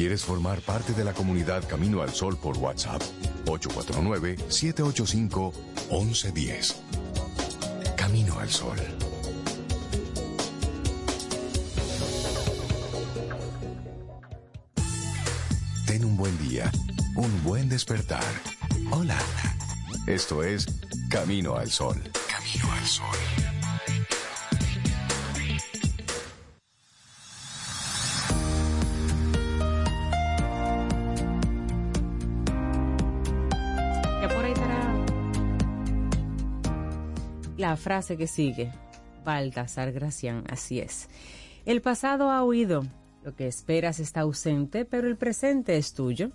¿Quieres formar parte de la comunidad Camino al Sol por WhatsApp? 849-785-1110. Camino al Sol. Ten un buen día, un buen despertar. Hola. Esto es Camino al Sol. Camino al Sol. La frase que sigue. Baltasar Gracián, así es. El pasado ha huido, lo que esperas está ausente, pero el presente es tuyo.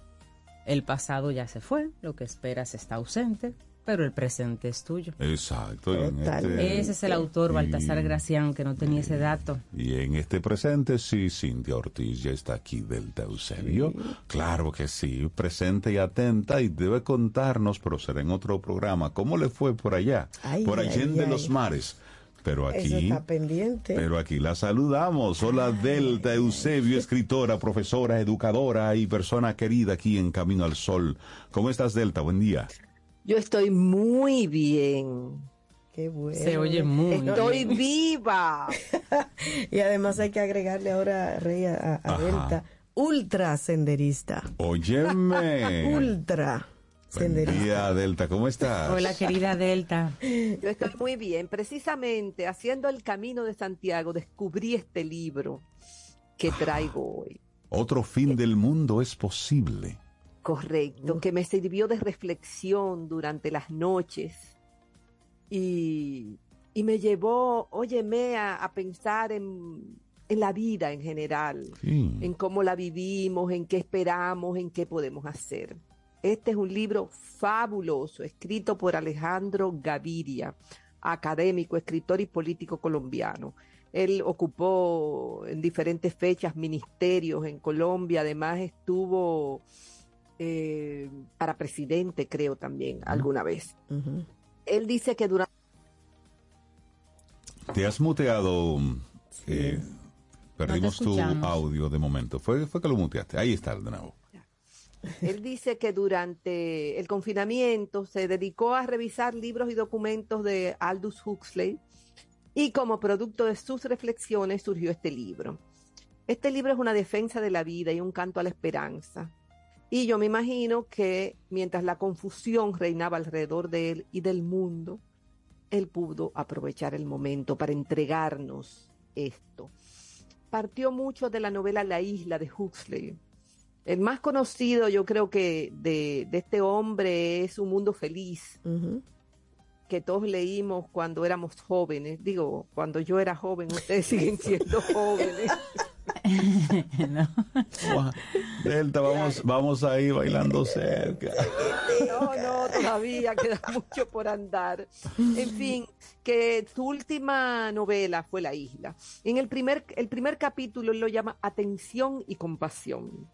El pasado ya se fue, lo que esperas está ausente, pero el presente es tuyo. Exacto. y en este- Ese es el autor, Baltasar y- Gracián, que no tenía ese dato. Y en este presente, sí, Cintia Ortiz ya está aquí del Eusebio. Claro que sí, presente y atenta y debe contarnos, pero será en otro programa, cómo le fue por allá, Ay, por Allende ay. los Mares. Pero Eso aquí, está pendiente. pero aquí la saludamos. Hola Delta Eusebio, escritora, profesora, educadora y persona querida aquí en Camino al Sol. ¿Cómo estás Delta? Buen día. Yo estoy muy bien. Qué bueno. Se oye muy Estoy bien. viva. Y además hay que agregarle ahora, Rey, a. Delta, ultra senderista. Óyeme. Ultra Buen senderista. día Delta, ¿cómo estás? Hola, querida Delta. Yo estoy muy bien. Precisamente haciendo el camino de Santiago descubrí este libro que traigo hoy. Otro fin del mundo es posible. Correcto, que me sirvió de reflexión durante las noches y, y me llevó, óyeme, a, a pensar en, en la vida en general, Sí. en cómo la vivimos, en qué esperamos, en qué podemos hacer. Este es un libro fabuloso, escrito por Alejandro Gaviria, académico, escritor y político colombiano. Él ocupó en diferentes fechas ministerios en Colombia, además estuvo eh, para presidente, creo también, alguna vez. Él dice que durante Te has muteado. eh, perdimos tu audio de momento. Fue, fue que lo muteaste. Ahí está de nuevo. Él dice que durante el confinamiento se dedicó a revisar libros y documentos de Aldous Huxley y como producto de sus reflexiones surgió este libro. Este libro es una defensa de la vida y un canto a la esperanza. Y yo me imagino que mientras la confusión reinaba alrededor de él y del mundo, él pudo aprovechar el momento para entregarnos esto. partió mucho de la novela La isla de Huxley. El más conocido, yo creo que de, de este hombre es Un mundo feliz, que todos leímos cuando éramos jóvenes. Digo, cuando yo era joven, ustedes siguen siendo jóvenes. Guau, Delta, vamos, vamos ahí bailando cerca. No, no, todavía queda mucho por andar. En fin, que su última novela fue La Isla. En el primer, el primer capítulo lo llama Atención y Compasión.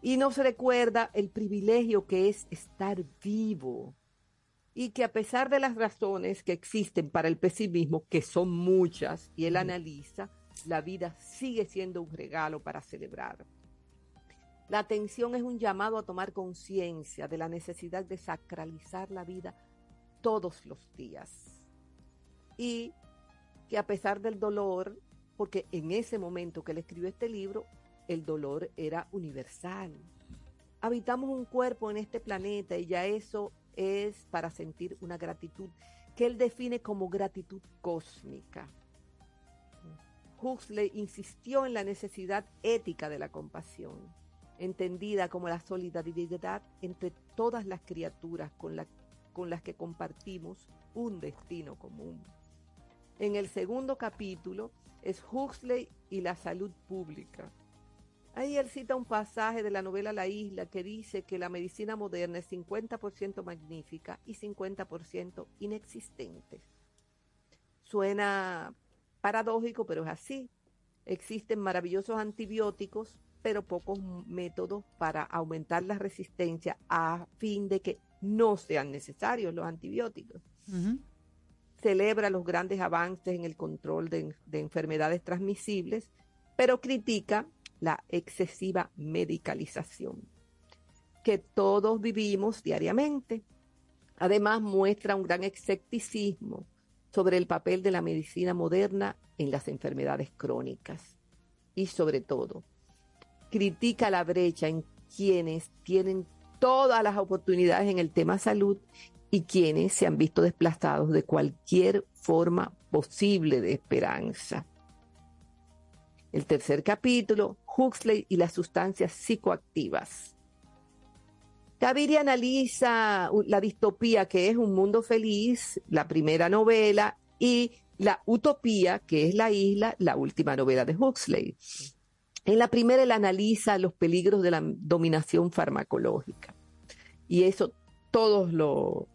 Y nos recuerda el privilegio que es estar vivo. Y que a pesar de las razones que existen para el pesimismo, que son muchas, y él analiza, la vida sigue siendo un regalo para celebrar. La atención es un llamado a tomar conciencia de la necesidad de sacralizar la vida todos los días. Y que a pesar del dolor, porque en ese momento que él escribió este libro, el dolor era universal. Habitamos un cuerpo en este planeta y ya eso es para sentir una gratitud que él define como gratitud cósmica. Huxley insistió en la necesidad ética de la compasión, entendida como la solidaridad entre todas las criaturas con, la- con las que compartimos un destino común. En el segundo capítulo es Huxley y la salud pública. Ahí él cita un pasaje de la novela La Isla que dice que la medicina moderna es 50% magnífica y 50% inexistente. Suena paradójico, pero es así. Existen maravillosos antibióticos, pero pocos métodos para aumentar la resistencia a fin de que no sean necesarios los antibióticos. Celebra los grandes avances en el control de, de enfermedades transmisibles, pero critica la excesiva medicalización que todos vivimos diariamente. Además, muestra un gran escepticismo sobre el papel de la medicina moderna en las enfermedades crónicas y sobre todo critica la brecha en quienes tienen todas las oportunidades en el tema salud y quienes se han visto desplazados de cualquier forma posible de esperanza. El tercer capítulo, Huxley y las sustancias psicoactivas. Gaviria analiza u- la distopía que es un mundo feliz, la primera novela, y la utopía que es la isla, la última novela de Huxley. En la primera él analiza los peligros de la dominación farmacológica. Y eso todos, lo,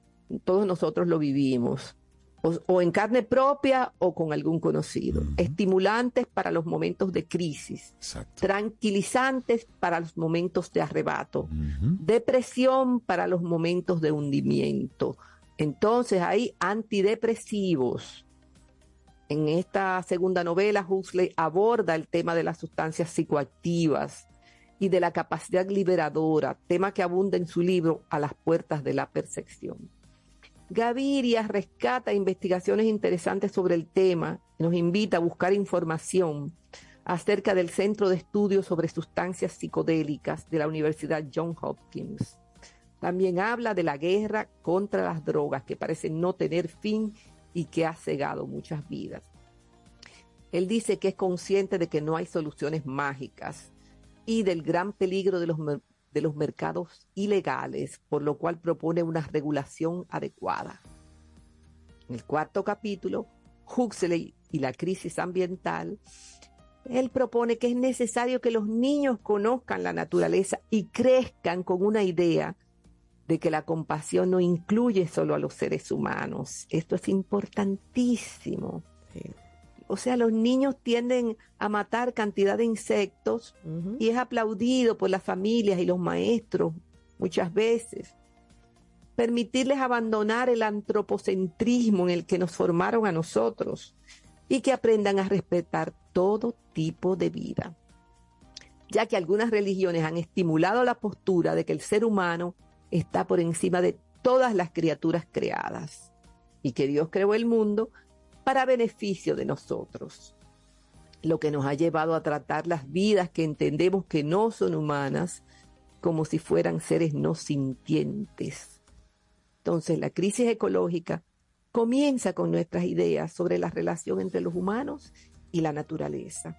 todos nosotros lo vivimos, o, o en carne propia o con algún conocido. Estimulantes para los momentos de crisis, tranquilizantes para los momentos de arrebato, depresión para los momentos de hundimiento. Entonces hay antidepresivos. En esta segunda novela, Huxley aborda el tema de las sustancias psicoactivas y de la capacidad liberadora, tema que abunda en su libro A las puertas de la percepción. Gaviria rescata investigaciones interesantes sobre el tema y nos invita a buscar información acerca del Centro de Estudios sobre Sustancias Psicodélicas de la Universidad Johns Hopkins. También habla de la guerra contra las drogas que parece no tener fin y que ha cegado muchas vidas. Él dice que es consciente de que no hay soluciones mágicas y del gran peligro de los, de los mercados ilegales, por lo cual propone una regulación adecuada. En el cuarto capítulo, Huxley y la crisis ambiental, él propone que es necesario que los niños conozcan la naturaleza y crezcan con una idea de que la compasión no incluye solo a los seres humanos. Esto es importantísimo. O sea, los niños tienden a matar cantidad de insectos y es aplaudido por las familias y los maestros muchas veces. Permitirles abandonar el antropocentrismo en el que nos formaron a nosotros y que aprendan a respetar todo tipo de vida. Ya que algunas religiones han estimulado la postura de que el ser humano está por encima de todas las criaturas creadas y que Dios creó el mundo para beneficio de nosotros, lo que nos ha llevado a tratar las vidas que entendemos que no son humanas como si fueran seres no sintientes. Entonces la crisis ecológica comienza con nuestras ideas sobre la relación entre los humanos y la naturaleza.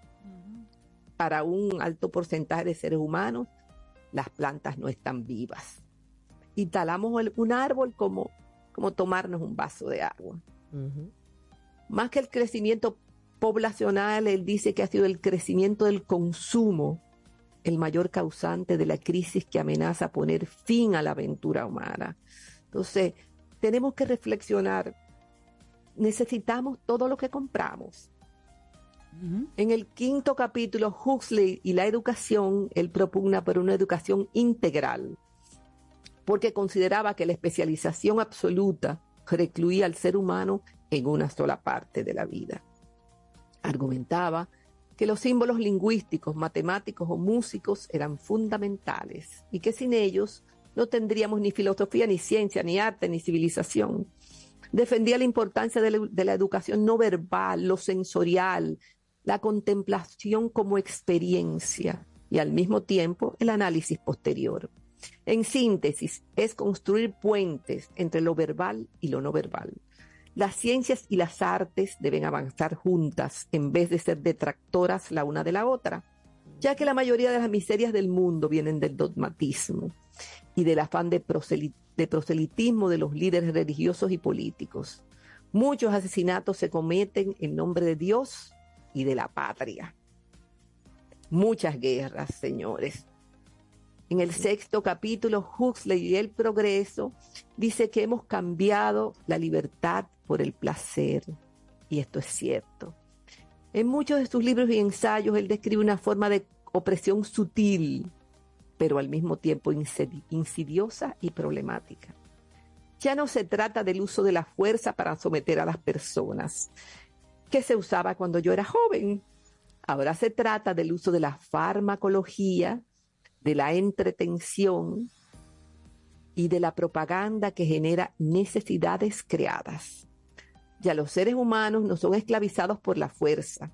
para un alto porcentaje de seres humanos, las plantas no están vivas. Y talamos un árbol como, como tomarnos un vaso de agua. Más que el crecimiento poblacional, él dice que ha sido el crecimiento del consumo el mayor causante de la crisis que amenaza poner fin a la aventura humana. Entonces, tenemos que reflexionar. Necesitamos todo lo que compramos. En el quinto capítulo, Huxley y la educación, él propugna por una educación integral, porque consideraba que la especialización absoluta recluía al ser humano en una sola parte de la vida. Argumentaba que los símbolos lingüísticos, matemáticos o músicos eran fundamentales y que sin ellos no tendríamos ni filosofía, ni ciencia, ni arte, ni civilización. Defendía la importancia de la, de la educación no verbal, lo sensorial, la contemplación como experiencia y al mismo tiempo el análisis posterior. En síntesis, es construir puentes entre lo verbal y lo no verbal. Las ciencias y las artes deben avanzar juntas en vez de ser detractoras la una de la otra, ya que la mayoría de las miserias del mundo vienen del dogmatismo y del afán de, proseli- de proselitismo de los líderes religiosos y políticos. Muchos asesinatos se cometen en nombre de Dios y de la patria. Muchas guerras, señores. En el sexto capítulo, Huxley y el progreso dice que hemos cambiado la libertad por el placer. Y esto es cierto. En muchos de sus libros y ensayos, él describe una forma de opresión sutil, pero al mismo tiempo insidi- insidiosa y problemática. Ya no se trata del uso de la fuerza para someter a las personas, que se usaba cuando yo era joven. Ahora se trata del uso de la farmacología, de la entretención y de la propaganda que genera necesidades creadas. Ya los seres humanos no son esclavizados por la fuerza.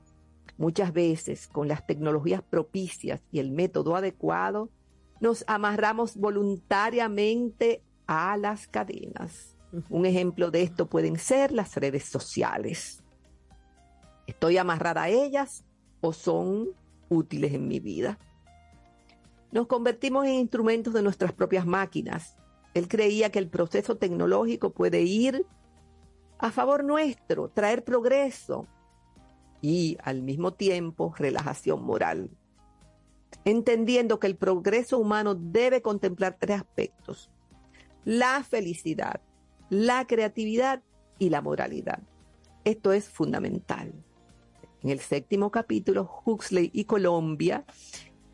Muchas veces, con las tecnologías propicias y el método adecuado, nos amarramos voluntariamente a las cadenas. Un ejemplo de esto pueden ser las redes sociales. ¿Estoy amarrada a ellas o son útiles en mi vida? Nos convertimos en instrumentos de nuestras propias máquinas. Él creía que el proceso tecnológico puede ir a favor nuestro, traer progreso y al mismo tiempo relajación moral. Entendiendo que el progreso humano debe contemplar tres aspectos. La felicidad, la creatividad y la moralidad. Esto es fundamental. En el séptimo capítulo, Huxley y Colombia,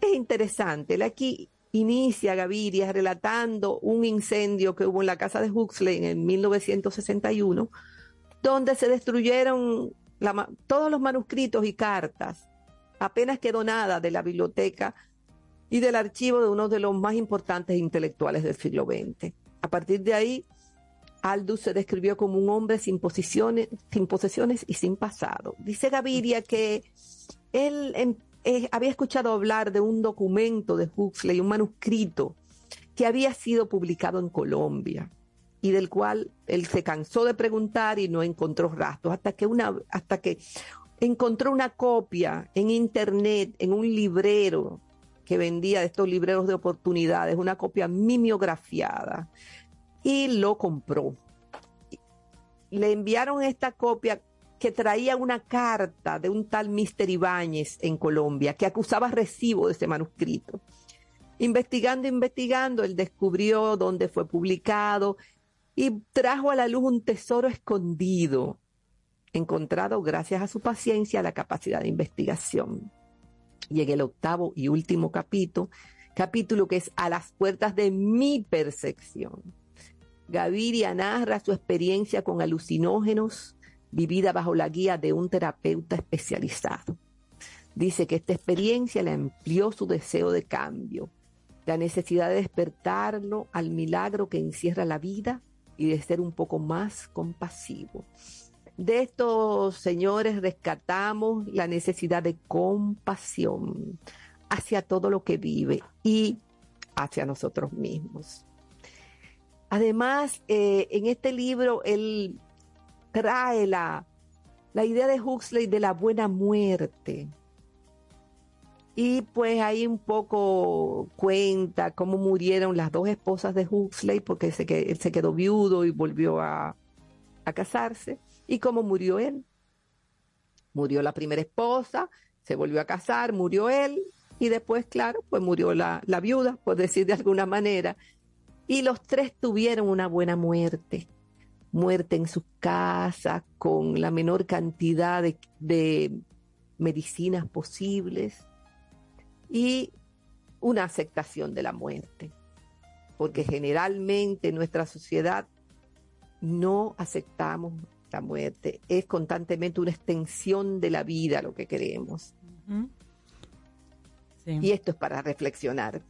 es interesante. Aquí inicia Gaviria relatando un incendio que hubo en la casa de Huxley en 1961, donde se destruyeron todos los manuscritos y cartas. Apenas quedó nada de la biblioteca y del archivo de uno de los más importantes intelectuales del siglo XX. A partir de ahí, Aldous se describió como un hombre sin posiciones, sin posesiones y sin pasado. Dice Gaviria que él em- eh, había escuchado hablar de un documento de Huxley, un manuscrito que había sido publicado en Colombia y del cual él se cansó de preguntar y no encontró rastros hasta que una hasta que encontró una copia en internet en un librero que vendía de estos libreros de oportunidades, una copia mimeografiada y lo compró. Le enviaron esta copia que traía una carta de un tal Mister Ibáñez en Colombia que acusaba recibo de ese manuscrito. Investigando, investigando, él descubrió dónde fue publicado y trajo a la luz un tesoro escondido, encontrado gracias a su paciencia a la capacidad de investigación. Y en el octavo y último capítulo, capítulo que es a las puertas de mi percepción. Gaviria narra su experiencia con alucinógenos vivida bajo la guía de un terapeuta especializado. Dice que esta experiencia le amplió su deseo de cambio, la necesidad de despertarlo al milagro que encierra la vida y de ser un poco más compasivo. De estos señores rescatamos la necesidad de compasión hacia todo lo que vive y hacia nosotros mismos. Además, eh, en este libro él trae la, la idea de Huxley de la buena muerte. Y pues ahí un poco cuenta cómo murieron las dos esposas de Huxley, porque se, él se quedó viudo y volvió a, casarse, y cómo murió él. Murió la primera esposa, se volvió a casar, murió él, y después, claro, pues murió la, viuda, por decir de alguna manera. Y los tres tuvieron una buena muerte. Muerte en sus casas, con la menor cantidad de medicinas posibles y una aceptación de la muerte. Porque generalmente en nuestra sociedad no aceptamos la muerte. Es constantemente una extensión de la vida lo que queremos. Y esto es para reflexionar.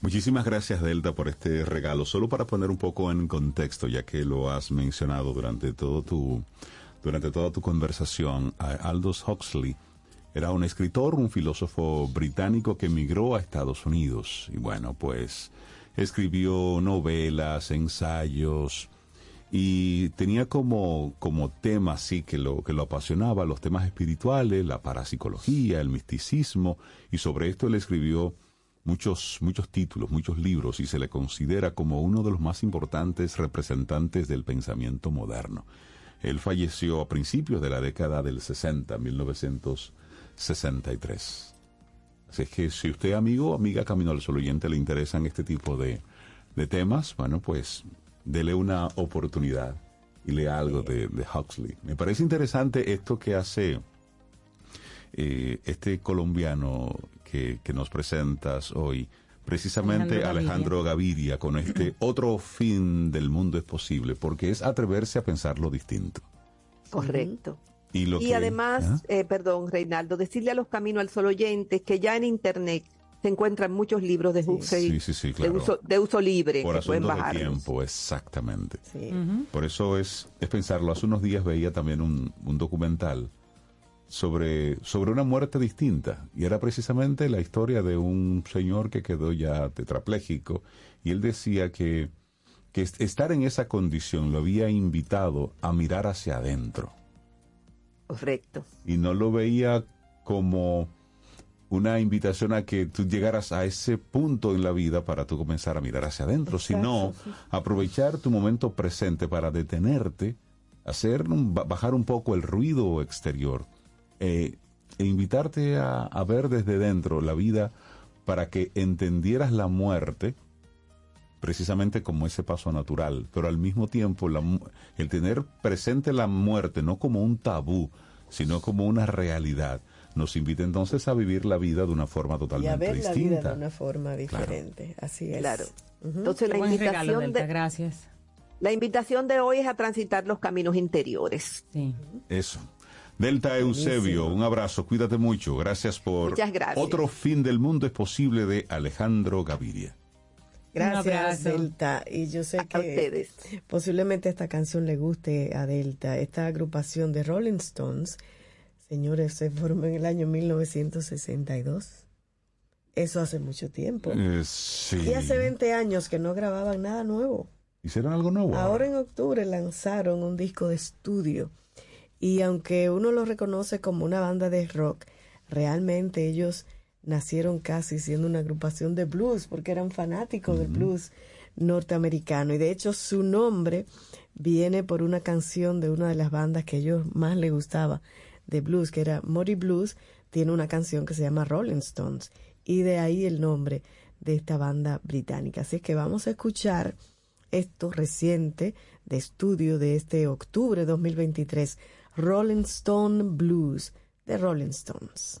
Muchísimas gracias, Delta, por este regalo. Solo para poner un poco en contexto, ya que lo has mencionado durante todo tu, durante toda tu conversación, a- Aldous Huxley era un escritor, un filósofo británico que emigró a Estados Unidos. Y bueno, pues escribió novelas, ensayos, y tenía como, como tema así que lo, que lo apasionaba, los temas espirituales, la parapsicología, el misticismo, y sobre esto él escribió muchos, muchos títulos, muchos libros, y se le considera como uno de los más importantes representantes del pensamiento moderno. Él falleció a principios de la década del 60, 1963. Así es que si usted, amigo o amiga Camino al Sol oyente, le interesan este tipo de, de temas, bueno, pues dele una oportunidad y lea algo de, de Huxley. Me parece interesante esto que hace eh, este colombiano que, que nos presentas hoy, precisamente Alejandro Alejandro Gaviria, con este otro fin del mundo es posible, porque es atreverse a pensar lo distinto. Correcto. Y, lo Y que- además, eh, perdón, Reinaldo, decirle a los Camino al Sol oyentes que ya en Internet se encuentran muchos libros de Huxley Sí, sí, sí, de, uso, de uso libre Por que pueden asunto de bajar. tiempo, exactamente. Por eso es, es pensarlo. Hace unos días veía también un, un documental sobre, sobre una muerte distinta. Y era precisamente la historia de un señor que quedó ya tetrapléjico. Y él decía que, que est- estar en esa condición lo había invitado a mirar hacia adentro. Correcto. Y no lo veía como una invitación a que tú llegaras a ese punto en la vida para tú comenzar a mirar hacia adentro, sino aprovechar tu momento presente para detenerte, hacer un- ba- bajar un poco el ruido exterior eh, e invitarte a, a ver desde dentro la vida para que entendieras la muerte precisamente como ese paso natural, pero al mismo tiempo la el tener presente la muerte no como un tabú, sino como una realidad, nos invita entonces a vivir la vida de una forma Y a totalmente ver la vida distinta. de una forma diferente. Así es. Claro. Entonces la regalo, invitación Delta, de gracias. la invitación de hoy es a transitar los caminos interiores. Sí. Eso. Delta Eusebio, un abrazo, cuídate mucho. Gracias por Muchas gracias. otro fin del mundo es posible de Alejandro Gaviria. Gracias. Delta. Y yo sé que ustedes. posiblemente esta canción le guste a Delta. Esta agrupación de Rolling Stones, señores, se formó en el año 1962. Eso hace mucho tiempo. Eh, sí. Y hace 20 años que no grababan nada nuevo. ¿Hicieron algo nuevo? Ahora en octubre lanzaron un disco de estudio y aunque uno lo reconoce como una banda de rock, realmente ellos nacieron casi siendo una agrupación de blues porque eran fanáticos del blues norteamericano. Y de hecho su nombre viene por una canción de una de las bandas que a ellos más les gustaba de blues que era Muddy Blues. Tiene una canción que se llama Rolling Stones. Y de ahí el nombre de esta banda británica. Así que vamos a escuchar esto reciente de estudio de este octubre 2023, Rolling Stone Blues de Rolling Stones.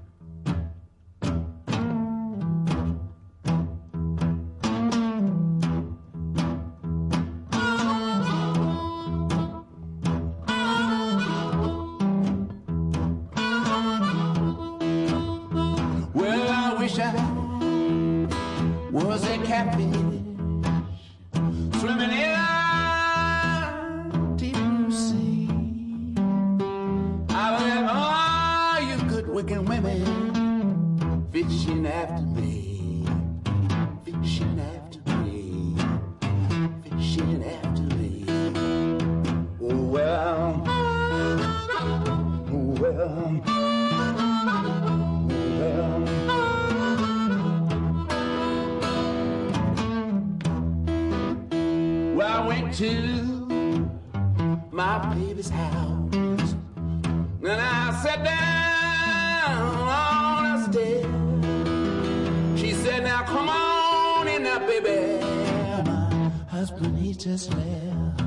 baby's house. Then I sat down on a step. She said, Now come on in now, baby. My husband, he just left.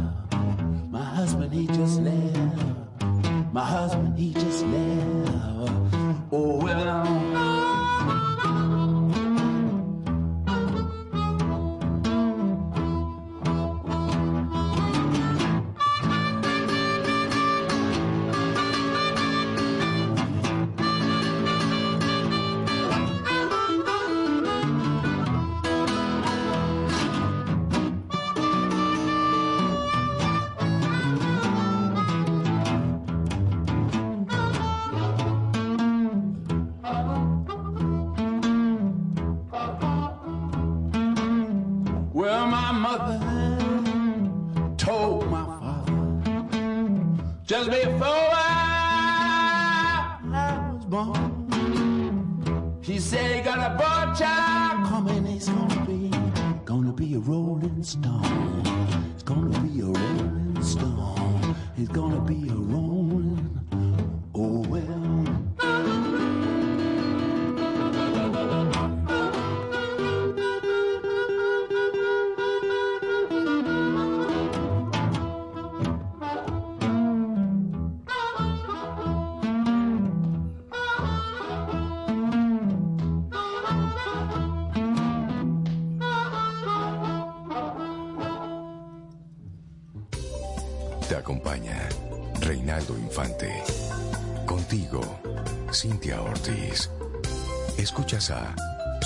My husband, he just left. My husband, he just left. Oh, well.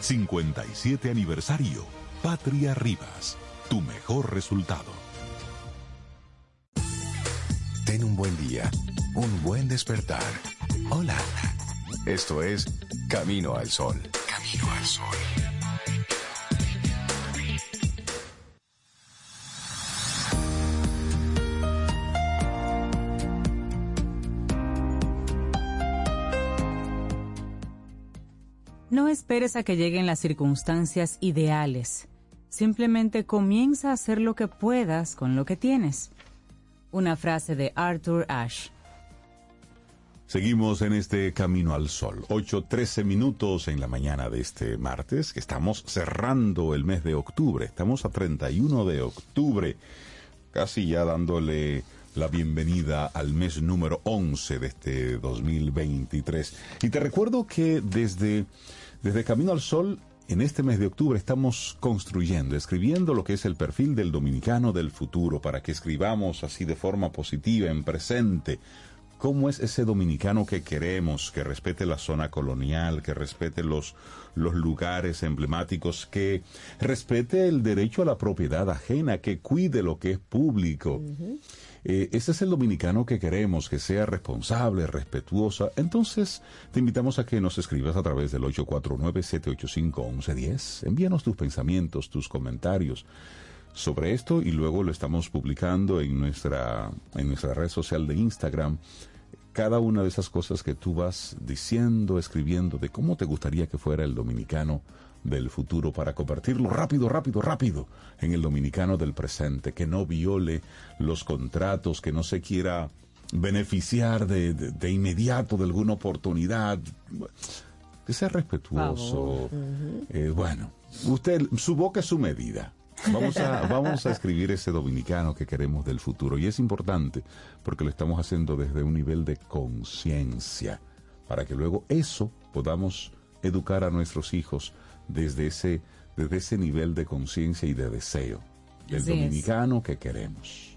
57 aniversario, Patria Rivas, tu mejor resultado. Ten un buen día, un buen despertar. Hola. Esto es Camino al Sol. Camino al Sol. No esperes a que lleguen las circunstancias ideales. Simplemente comienza a hacer lo que puedas con lo que tienes. Una frase de Arthur Ashe. Seguimos en este Camino al Sol. 8.13 minutos en la mañana de este martes, que estamos cerrando el mes de octubre. Estamos a 31 de octubre, casi ya dándole la bienvenida al mes número 11 de este 2023. Y te recuerdo que desde, desde Camino al Sol, en este mes de octubre, estamos construyendo, escribiendo lo que es el perfil del dominicano del futuro, para que escribamos así de forma positiva, en presente, cómo es ese dominicano que queremos, que respete la zona colonial, que respete los, los lugares emblemáticos, que respete el derecho a la propiedad ajena, que cuide lo que es público. Ese es el dominicano que queremos, que sea responsable, respetuosa. Entonces, te invitamos a que nos escribas a través del 849-785-1110. Envíanos tus pensamientos, tus comentarios sobre esto y luego lo estamos publicando en nuestra, en nuestra red social de Instagram. Cada una de esas cosas que tú vas diciendo, escribiendo, de cómo te gustaría que fuera el dominicano del futuro para convertirlo rápido, rápido, rápido en el dominicano del presente, que no viole los contratos, que no se quiera beneficiar de, de, de inmediato de alguna oportunidad, que sea respetuoso. Eh, bueno, usted, su boca es su medida. Vamos a, vamos a escribir ese dominicano que queremos del futuro. Y es importante porque lo estamos haciendo desde un nivel de conciencia, para que luego eso podamos educar a nuestros hijos desde ese, desde ese nivel de conciencia y de deseo del Así es. dominicano que queremos.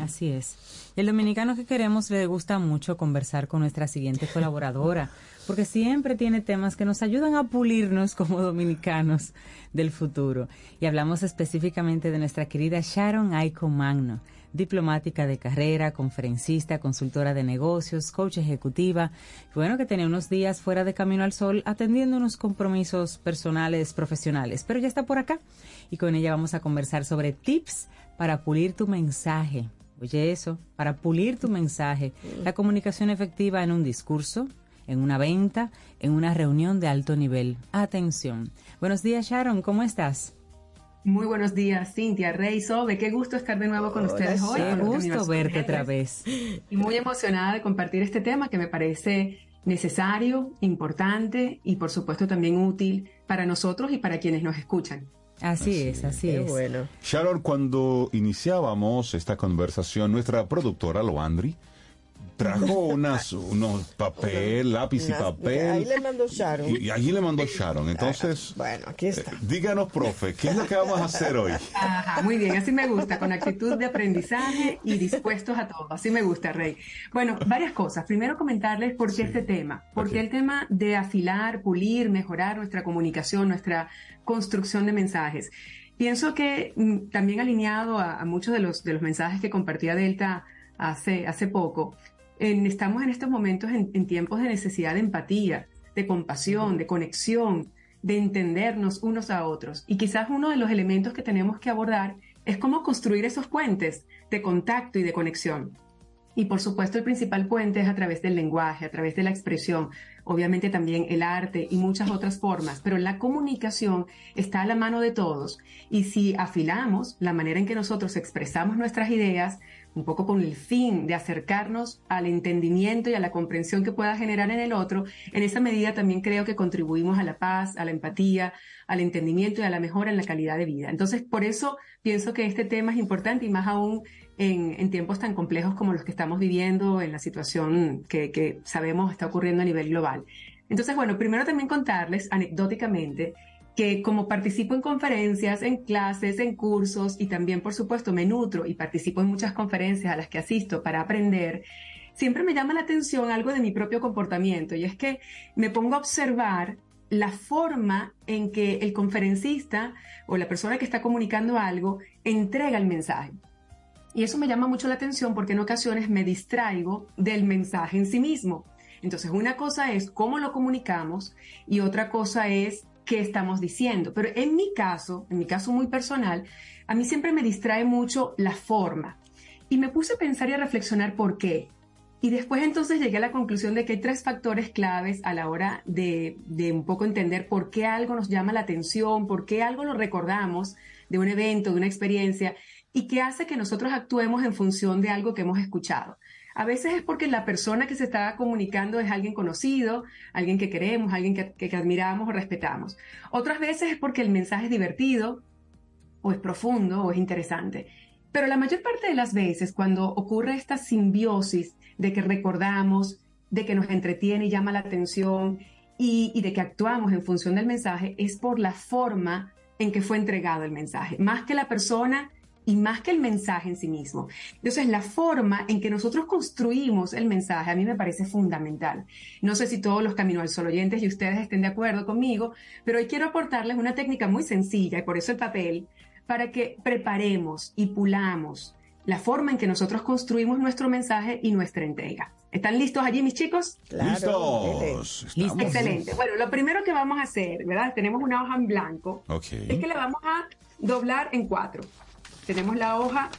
Así es. El dominicano que queremos le gusta mucho conversar con nuestra siguiente colaboradora, porque siempre tiene temas que nos ayudan a pulirnos como dominicanos del futuro. Y hablamos específicamente de nuestra querida Sharon Aiko Magno, diplomática de carrera, conferencista, consultora de negocios, coach ejecutiva. Bueno, que tenía unos días fuera de Camino al Sol atendiendo unos compromisos personales, profesionales, pero ya está por acá y con ella vamos a conversar sobre tips para pulir tu mensaje. Oye eso, para pulir tu mensaje, la comunicación efectiva en un discurso, en una venta, en una reunión de alto nivel. Atención. Buenos días Sharon, ¿cómo estás? Muy buenos días, Cintia, Rey, Sobe. Qué gusto estar de nuevo con ustedes hoy. Qué gusto verte otra vez. Y muy emocionada de compartir este tema que me parece necesario, importante y por supuesto también útil para nosotros y para quienes nos escuchan. Así, es, así es. bueno. Sharon, cuando iniciábamos esta conversación, nuestra productora Loandri trajo unas, unos papel, lápiz y papel. Ahí le mandó Sharon. Y, y allí le mandó Sharon. Entonces, Bueno, aquí está. eh, díganos, profe, ¿qué es lo que vamos a hacer hoy? Ajá, muy bien, así me gusta, con actitud de aprendizaje y dispuestos a todo. Así me gusta, Rey. Bueno, varias cosas. Primero comentarles por qué este tema. Porque el tema de afilar, pulir, mejorar nuestra comunicación, nuestra construcción de mensajes. Pienso que mm, también alineado a, a muchos de los, de los mensajes que compartía Delta hace, hace poco, en- estamos en estos momentos en, en tiempos de necesidad de empatía, de compasión, de conexión, de entendernos unos a otros. Y quizás uno de los elementos que tenemos que abordar es cómo construir esos puentes de contacto y de conexión. Y por supuesto el principal puente es a través del lenguaje, a través de la expresión, obviamente también el arte y muchas otras formas, pero la comunicación está a la mano de todos. Y si afilamos la manera en que nosotros expresamos nuestras ideas, un poco con el fin de acercarnos al entendimiento y a la comprensión que pueda generar en el otro, en esa medida también creo que contribuimos a la paz, a la empatía, al entendimiento y a la mejora en la calidad de vida. Entonces, por eso pienso que este tema es importante y más aún en, tiempos tan complejos como los que estamos viviendo, en la situación que, que sabemos está ocurriendo a nivel global. Entonces, bueno, primero también contarles anecdóticamente que como participo en conferencias, en clases, en cursos y también, por supuesto, me nutro y participo en muchas conferencias a las que asisto para aprender, siempre me llama la atención algo de mi propio comportamiento y es que me pongo a observar la forma en que el conferencista o la persona que está comunicando algo entrega el mensaje. Y eso me llama mucho la atención porque en ocasiones me distraigo del mensaje en sí mismo. Entonces, una cosa es cómo lo comunicamos y otra cosa es qué estamos diciendo. Pero en mi caso, en mi caso muy personal, a mí siempre me distrae mucho la forma. Y me puse a pensar y a reflexionar por qué. Y después entonces llegué a la conclusión de que hay tres factores claves a la hora de, de un poco entender por qué algo nos llama la atención, por qué algo lo recordamos de un evento, de una experiencia, y que hace que nosotros actuemos en función de algo que hemos escuchado. A veces es porque la persona que se está comunicando es alguien conocido, alguien que queremos, alguien que, admiramos o respetamos. Otras veces es porque el mensaje es divertido, o es profundo, o es interesante. Pero la mayor parte de las veces, cuando ocurre esta simbiosis de que recordamos, de que nos entretiene y llama la atención, y de que actuamos en función del mensaje, es por la forma en que fue entregado el mensaje, más que la persona y más que el mensaje en sí mismo. Entonces, la forma en que nosotros construimos el mensaje a mí me parece fundamental. No sé si todos los Camino al Sol oyentes y ustedes estén de acuerdo conmigo, pero hoy quiero aportarles una técnica muy sencilla, y por eso el papel, para que preparemos y pulamos la forma en que nosotros construimos nuestro mensaje y nuestra entrega. ¿Están listos allí, mis chicos? Listos. Estamos. Excelente. Bueno, lo primero que vamos a hacer, ¿verdad? Tenemos una hoja en blanco Ok. es que la vamos a doblar en cuatro. Tenemos la hoja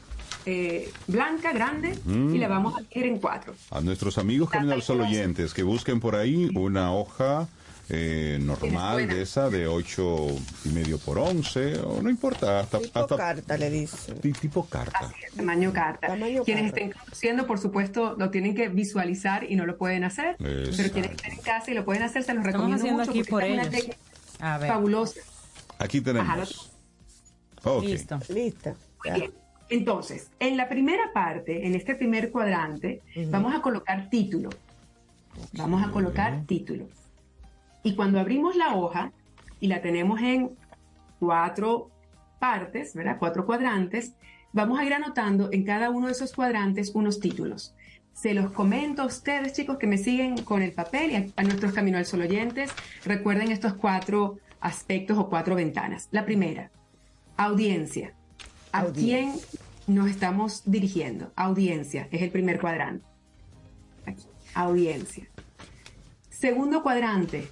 eh, blanca, grande, Mm. y la vamos a dividir en cuatro. A nuestros amigos Camino al Sol oyentes que busquen por ahí una hoja eh, normal de esa de ocho y medio por 11 o no importa hasta, Tipo hasta carta, le dice. ti- tipo carta. Tamaño carta. Tamaño quienes carta. estén conociendo, por supuesto, lo tienen que visualizar y no lo pueden hacer. Pero quienes estén en casa y lo pueden hacer, se los Estamos recomiendo haciendo mucho aquí porque por una ellos. técnica A ver. fabulosa. Aquí tenemos. Ajá. Listo. Lista. Muy bien. Entonces, en la primera parte, en este primer cuadrante, vamos a colocar título. Vamos a colocar título. Y cuando abrimos la hoja y la tenemos en cuatro partes, ¿verdad? Cuatro cuadrantes, vamos a ir anotando en cada uno de esos cuadrantes unos títulos. Se los comento a ustedes, chicos, que me siguen con el papel y a, a nuestros Camino al Sol oyentes. Recuerden estos cuatro aspectos o cuatro ventanas. La primera, audiencia. ¿A quién nos estamos dirigiendo? Audiencia, es el primer cuadrante. Aquí, audiencia. Segundo cuadrante,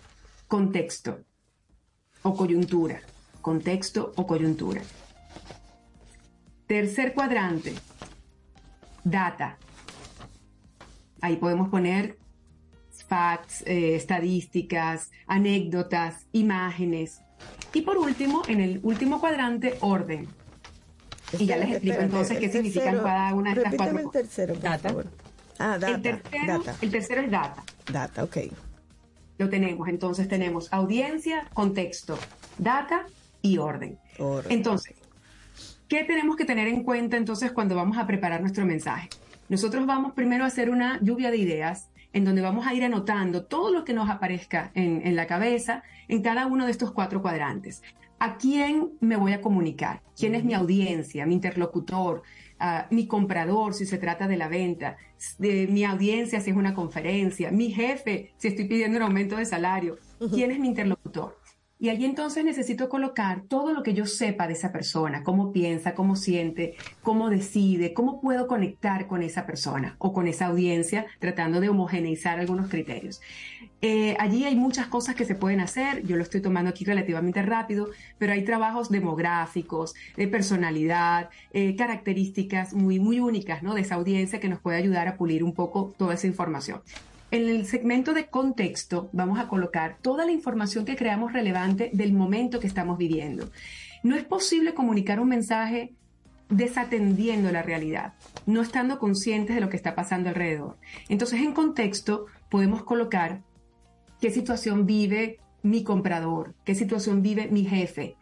contexto o coyuntura. Contexto o coyuntura. Tercer cuadrante, data. Ahí podemos poner facts, eh, estadísticas, anécdotas, imágenes. Y por último, en el último cuadrante, orden. Y ya les explico entonces qué significan cada una de estas cuatro el tercero, por Data. favor. Ah, data. el, tercero, data. el tercero es data. Data, ok. Lo tenemos. Entonces tenemos audiencia, contexto, data y orden. Orden. Entonces, ¿qué tenemos que tener en cuenta entonces cuando vamos a preparar nuestro mensaje? Nosotros vamos primero a hacer una lluvia de ideas en donde vamos a ir anotando todo lo que nos aparezca en, en la cabeza en cada uno de estos cuatro cuadrantes. ¿A quién me voy a comunicar? ¿Quién es mi audiencia, mi interlocutor, ah, mi comprador si se trata de la venta, de mi audiencia si es una conferencia, mi jefe si estoy pidiendo un aumento de salario? ¿Quién es mi interlocutor? Y allí entonces necesito colocar todo lo que yo sepa de esa persona, cómo piensa, cómo siente, cómo decide, cómo puedo conectar con esa persona o con esa audiencia, tratando de homogeneizar algunos criterios. Eh, allí hay muchas cosas que se pueden hacer, yo lo estoy tomando aquí relativamente rápido, pero hay trabajos demográficos, de personalidad, eh, características muy, muy únicas ¿no? de esa audiencia que nos puede ayudar a pulir un poco toda esa información. En el segmento de contexto vamos a colocar toda la información que creamos relevante del momento que estamos viviendo. No es posible comunicar un mensaje desatendiendo la realidad, no estando conscientes de lo que está pasando alrededor. Entonces, en contexto podemos colocar qué situación vive mi comprador, qué situación vive mi jefe,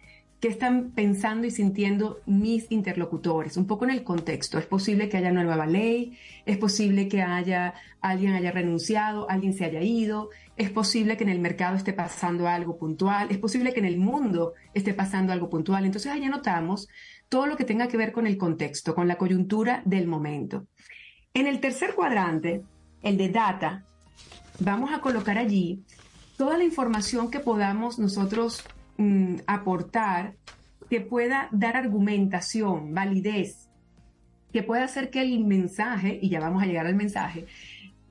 qué están pensando y sintiendo mis interlocutores, un poco en el contexto. Es posible que haya una nueva ley, es posible que haya alguien haya renunciado, alguien se haya ido, es posible que en el mercado esté pasando algo puntual, es posible que en el mundo esté pasando algo puntual. Entonces ahí anotamos todo lo que tenga que ver con el contexto, con la coyuntura del momento. En el tercer cuadrante, el de data, vamos a colocar allí toda la información que podamos nosotros mm, aportar que pueda dar argumentación, validez, que pueda hacer que el mensaje, y ya vamos a llegar al mensaje,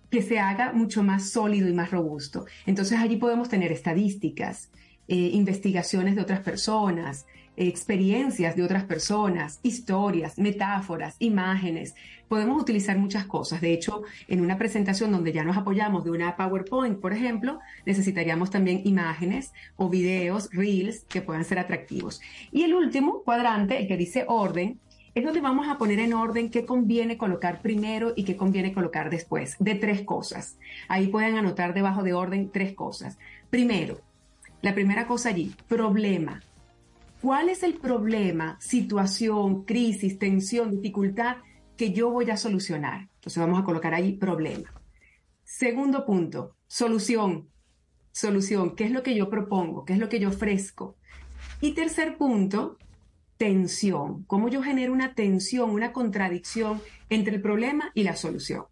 que se haga mucho más sólido y más robusto. Entonces allí podemos tener estadísticas, eh, investigaciones de otras personas, experiencias de otras personas, historias, metáforas, imágenes. Podemos utilizar muchas cosas. De hecho, en una presentación donde ya nos apoyamos de una PowerPoint, por ejemplo, necesitaríamos también imágenes o videos, reels, que puedan ser atractivos. Y el último cuadrante, el que dice orden, es donde vamos a poner en orden qué conviene colocar primero y qué conviene colocar después, de tres cosas. Ahí pueden anotar debajo de orden tres cosas. Primero, la primera cosa allí, problema. ¿Cuál es el problema, situación, crisis, tensión, dificultad que yo voy a solucionar? Entonces vamos a colocar ahí problema. Segundo punto, solución. Solución, ¿qué es lo que yo propongo? ¿Qué es lo que yo ofrezco? Y tercer punto, tensión. ¿Cómo yo genero una tensión, una contradicción entre el problema y la solución?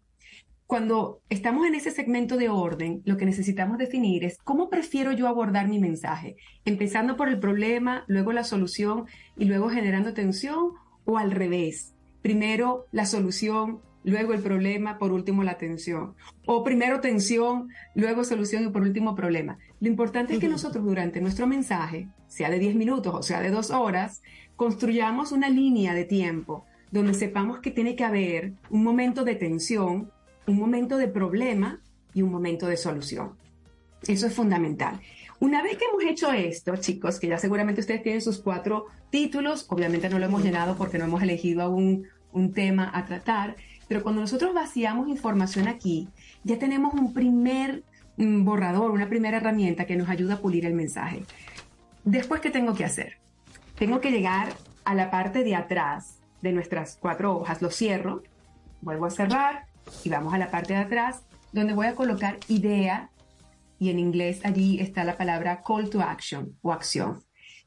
Cuando estamos en ese segmento de orden, lo que necesitamos definir es cómo prefiero yo abordar mi mensaje, empezando por el problema, luego la solución y luego generando tensión o al revés. Primero la solución, luego el problema, por último la tensión. O primero tensión, luego solución y por último problema. Lo importante es que nosotros durante nuestro mensaje, sea de 10 minutos o sea de dos horas, construyamos una línea de tiempo donde sepamos que tiene que haber un momento de tensión, un momento de problema y un momento de solución. Eso es fundamental. Una vez que hemos hecho esto, chicos, que ya seguramente ustedes tienen sus cuatro títulos, obviamente no lo hemos llenado porque no hemos elegido aún un tema a tratar, pero cuando nosotros vaciamos información aquí, ya tenemos un primer mm, borrador, una primera herramienta que nos ayuda a pulir el mensaje. Después, ¿qué tengo que hacer? Tengo que llegar a la parte de atrás de nuestras cuatro hojas. Lo cierro, vuelvo a cerrar y vamos a la parte de atrás donde voy a colocar idea y en inglés allí está la palabra call to action o acción.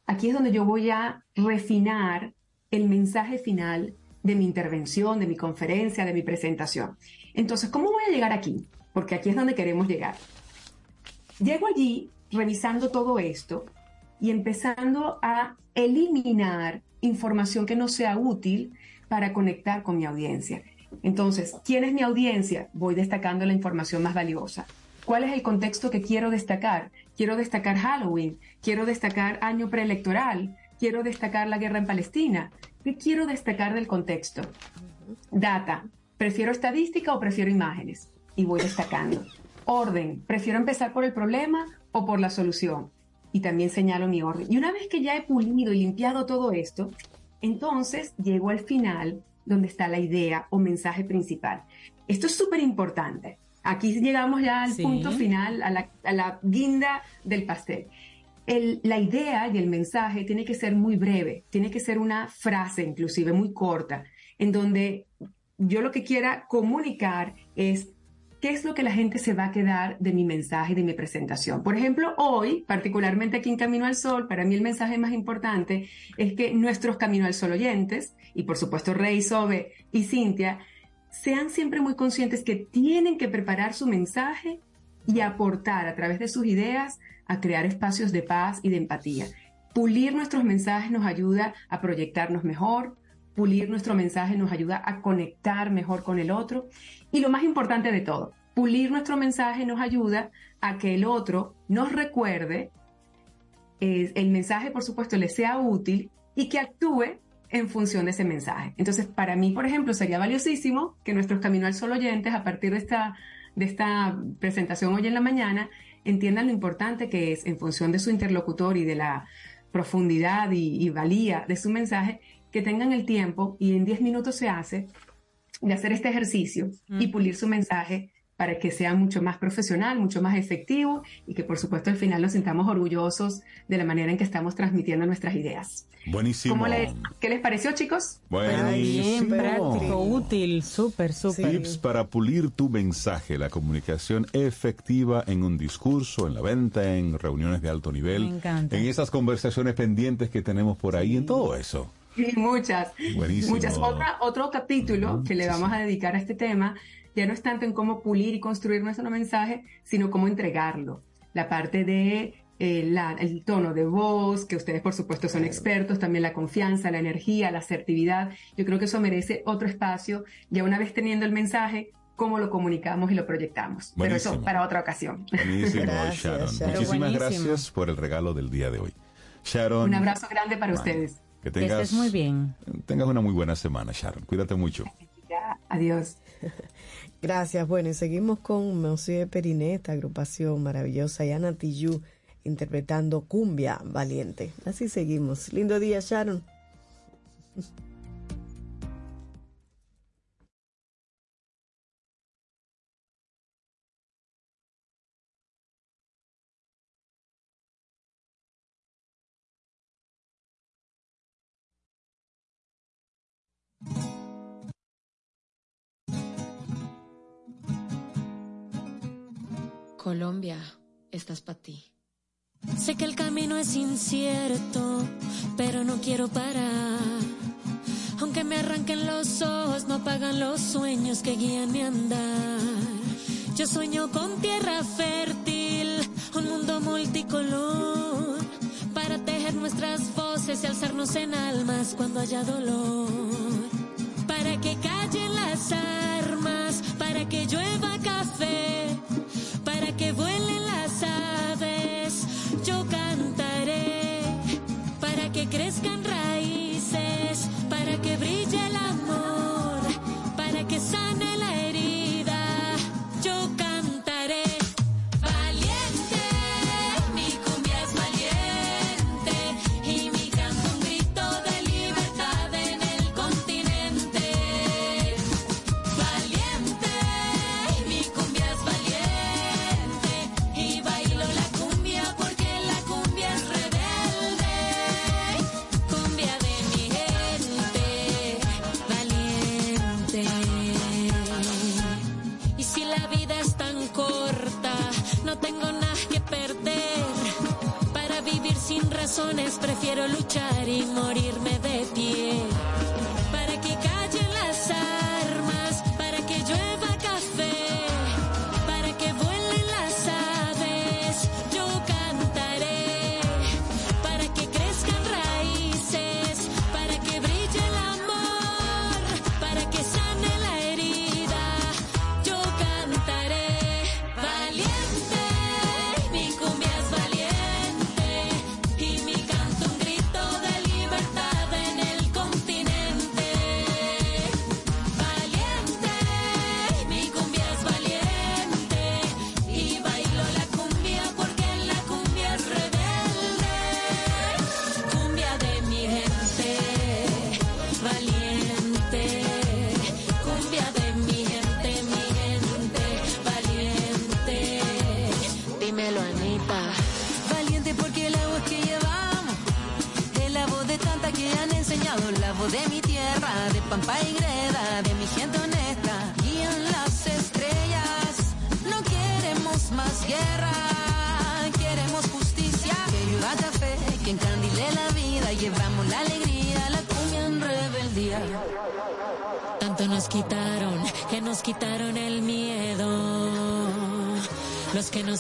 Aquí es donde yo voy a refinar el mensaje final de mi intervención, de mi conferencia, de mi presentación. Entonces, ¿cómo voy a llegar aquí? Porque aquí es donde queremos llegar. Llego allí revisando todo esto y empezando a eliminar información que no sea útil para conectar con mi audiencia. Entonces, ¿quién es mi audiencia? Voy destacando la información más valiosa. ¿Cuál es el contexto que quiero destacar? Quiero destacar Halloween, quiero destacar año preelectoral, quiero destacar la guerra en Palestina. ¿Qué quiero destacar del contexto? Data. ¿Prefiero estadística o prefiero imágenes? Y voy destacando. Orden. ¿Prefiero empezar por el problema o por la solución? Y también señalo mi orden. Y una vez que ya he pulido y limpiado todo esto, entonces llego al final donde está la idea o mensaje principal. Esto es súper importante. Aquí llegamos ya al Sí. punto final, a la, a la guinda del pastel. El- la idea y el mensaje tiene que ser muy breve, tiene que ser una frase inclusive muy corta, en donde yo lo que quiera comunicar es qué es lo que la gente se va a quedar de mi mensaje de mi presentación. Por ejemplo, hoy, particularmente aquí en Camino al Sol, para mí el mensaje más importante es que nuestros Camino al Sol oyentes, y por supuesto Rey, Sobe y Cintia, sean siempre muy conscientes que tienen que preparar su mensaje y aportar a través de sus ideas a crear espacios de paz y de empatía. Pulir nuestros mensajes nos ayuda a proyectarnos mejor, pulir nuestro mensaje nos ayuda a conectar mejor con el otro y lo más importante de todo, pulir nuestro mensaje nos ayuda a que el otro nos recuerde, eh, el mensaje por supuesto le sea útil y que actúe en función de ese mensaje. Entonces, para mí, por ejemplo, sería valiosísimo que nuestros Camino al Sol oyentes, a partir de esta, de esta presentación hoy en la mañana, entiendan lo importante que es, en función de su interlocutor y de la profundidad y, y valía de su mensaje, que tengan el tiempo, y en 10 minutos se hace, de hacer este ejercicio y pulir su mensaje para que sea mucho más profesional, mucho más efectivo y que por supuesto al final nos sintamos orgullosos de la manera en que estamos transmitiendo nuestras ideas. Buenísimo. ¿Cómo les- ¿Qué les pareció chicos? Bien, Buenísimo. práctico, útil, súper, súper. Tips para pulir tu mensaje, la comunicación efectiva en un discurso, en la venta, en reuniones de alto nivel, Me encanta. en esas conversaciones pendientes que tenemos por ahí, en todo eso. Sí, muchas. Buenísimo. Muchas. Otra, otro capítulo que le vamos a dedicar a este tema ya no es tanto en cómo pulir y construir nuestro mensaje, sino cómo entregarlo. La parte de eh, la- el tono de voz, que ustedes por supuesto son expertos, también la confianza, la energía, la asertividad. Yo creo que eso merece otro espacio, ya una vez teniendo el mensaje, cómo lo comunicamos y lo proyectamos. Pero eso Buenísimo. para otra ocasión. Buenísimo, Gracias, Sharon. Sharon. Muchísimas Buenísimo. gracias por el regalo del día de hoy. Sharon. Un abrazo grande para ustedes. Que Que tengas, estés muy bien. tengas una muy buena semana, Sharon. Cuídate mucho. Ya, adiós. Gracias. Bueno, y seguimos con Monsieur Perinet, agrupación maravillosa, y Ana Tijoux interpretando Cumbia Valiente. Así seguimos. Lindo día, Sharon. Colombia, estás para ti. Sé que el camino es incierto, pero no quiero parar. Aunque me arranquen los ojos, no apagan los sueños que guían mi andar. Yo sueño con tierra fértil, un mundo multicolor, para tejer nuestras voces y alzarnos en almas cuando haya dolor. Para que callen las armas, para que llueva café, que vuelen prefiero luchar y morirme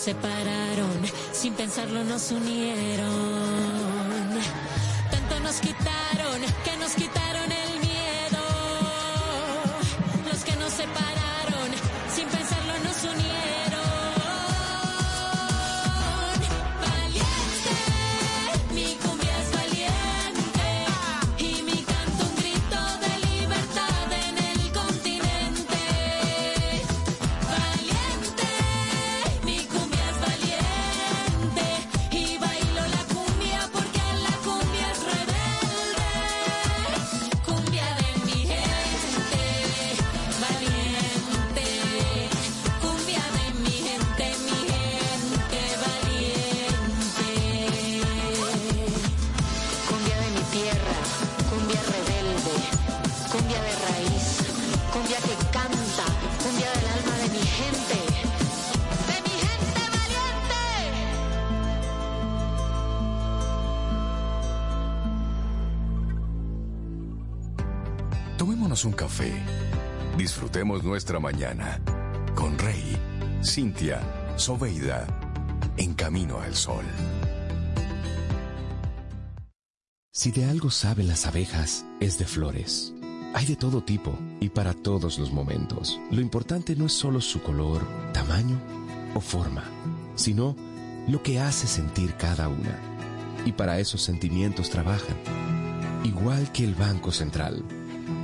separaron, sin pensarlo nos unieron. Un café. Disfrutemos nuestra mañana con Rey, Cintia, Soveida, en camino al sol. Si de algo saben las abejas, es de flores. Hay de todo tipo y para todos los momentos. Lo importante no es solo su color, tamaño o forma, sino lo que hace sentir cada una. Y para esos sentimientos trabajan. Igual que el Banco Central,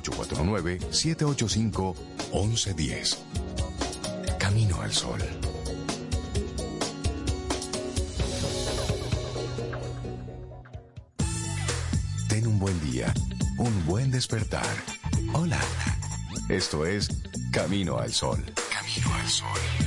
849-785-1110. Camino al Sol. Ten un buen día, un buen despertar. Hola. Esto es Camino al Sol. Camino al Sol.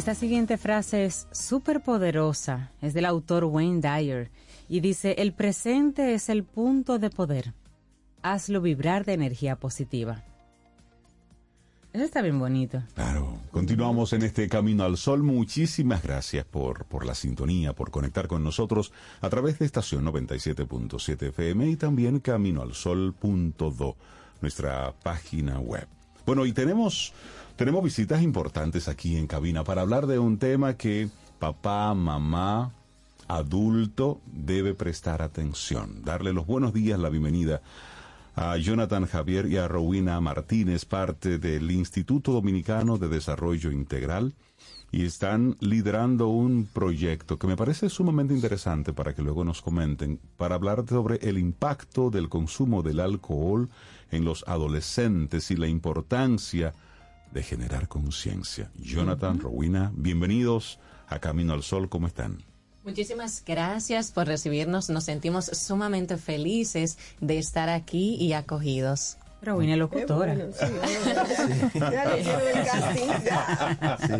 Esta siguiente frase es súper poderosa, es del autor Wayne Dyer y dice, el presente es el punto de poder, hazlo vibrar de energía positiva. Eso está bien bonito. Claro, continuamos en este Camino al Sol. Muchísimas gracias por, por la sintonía, por conectar con nosotros a través de estación 97.7 FM y también caminoalsol.do, nuestra página web. Bueno, y tenemos, tenemos visitas importantes aquí en cabina para hablar de un tema que papá, mamá, adulto debe prestar atención. Darle los buenos días, la bienvenida a Jonathan Javier y a Rowena Martínez, parte del Instituto Dominicano de Desarrollo Integral, y están liderando un proyecto que me parece sumamente interesante para que luego nos comenten, para hablar sobre el impacto del consumo del alcohol en los adolescentes y la importancia de generar conciencia. Jonathan, Rowena, bienvenidos a Camino al Sol, ¿cómo están? Muchísimas gracias por recibirnos. Nos sentimos sumamente felices de estar aquí y acogidos. Rowena locutora. Bueno, sí.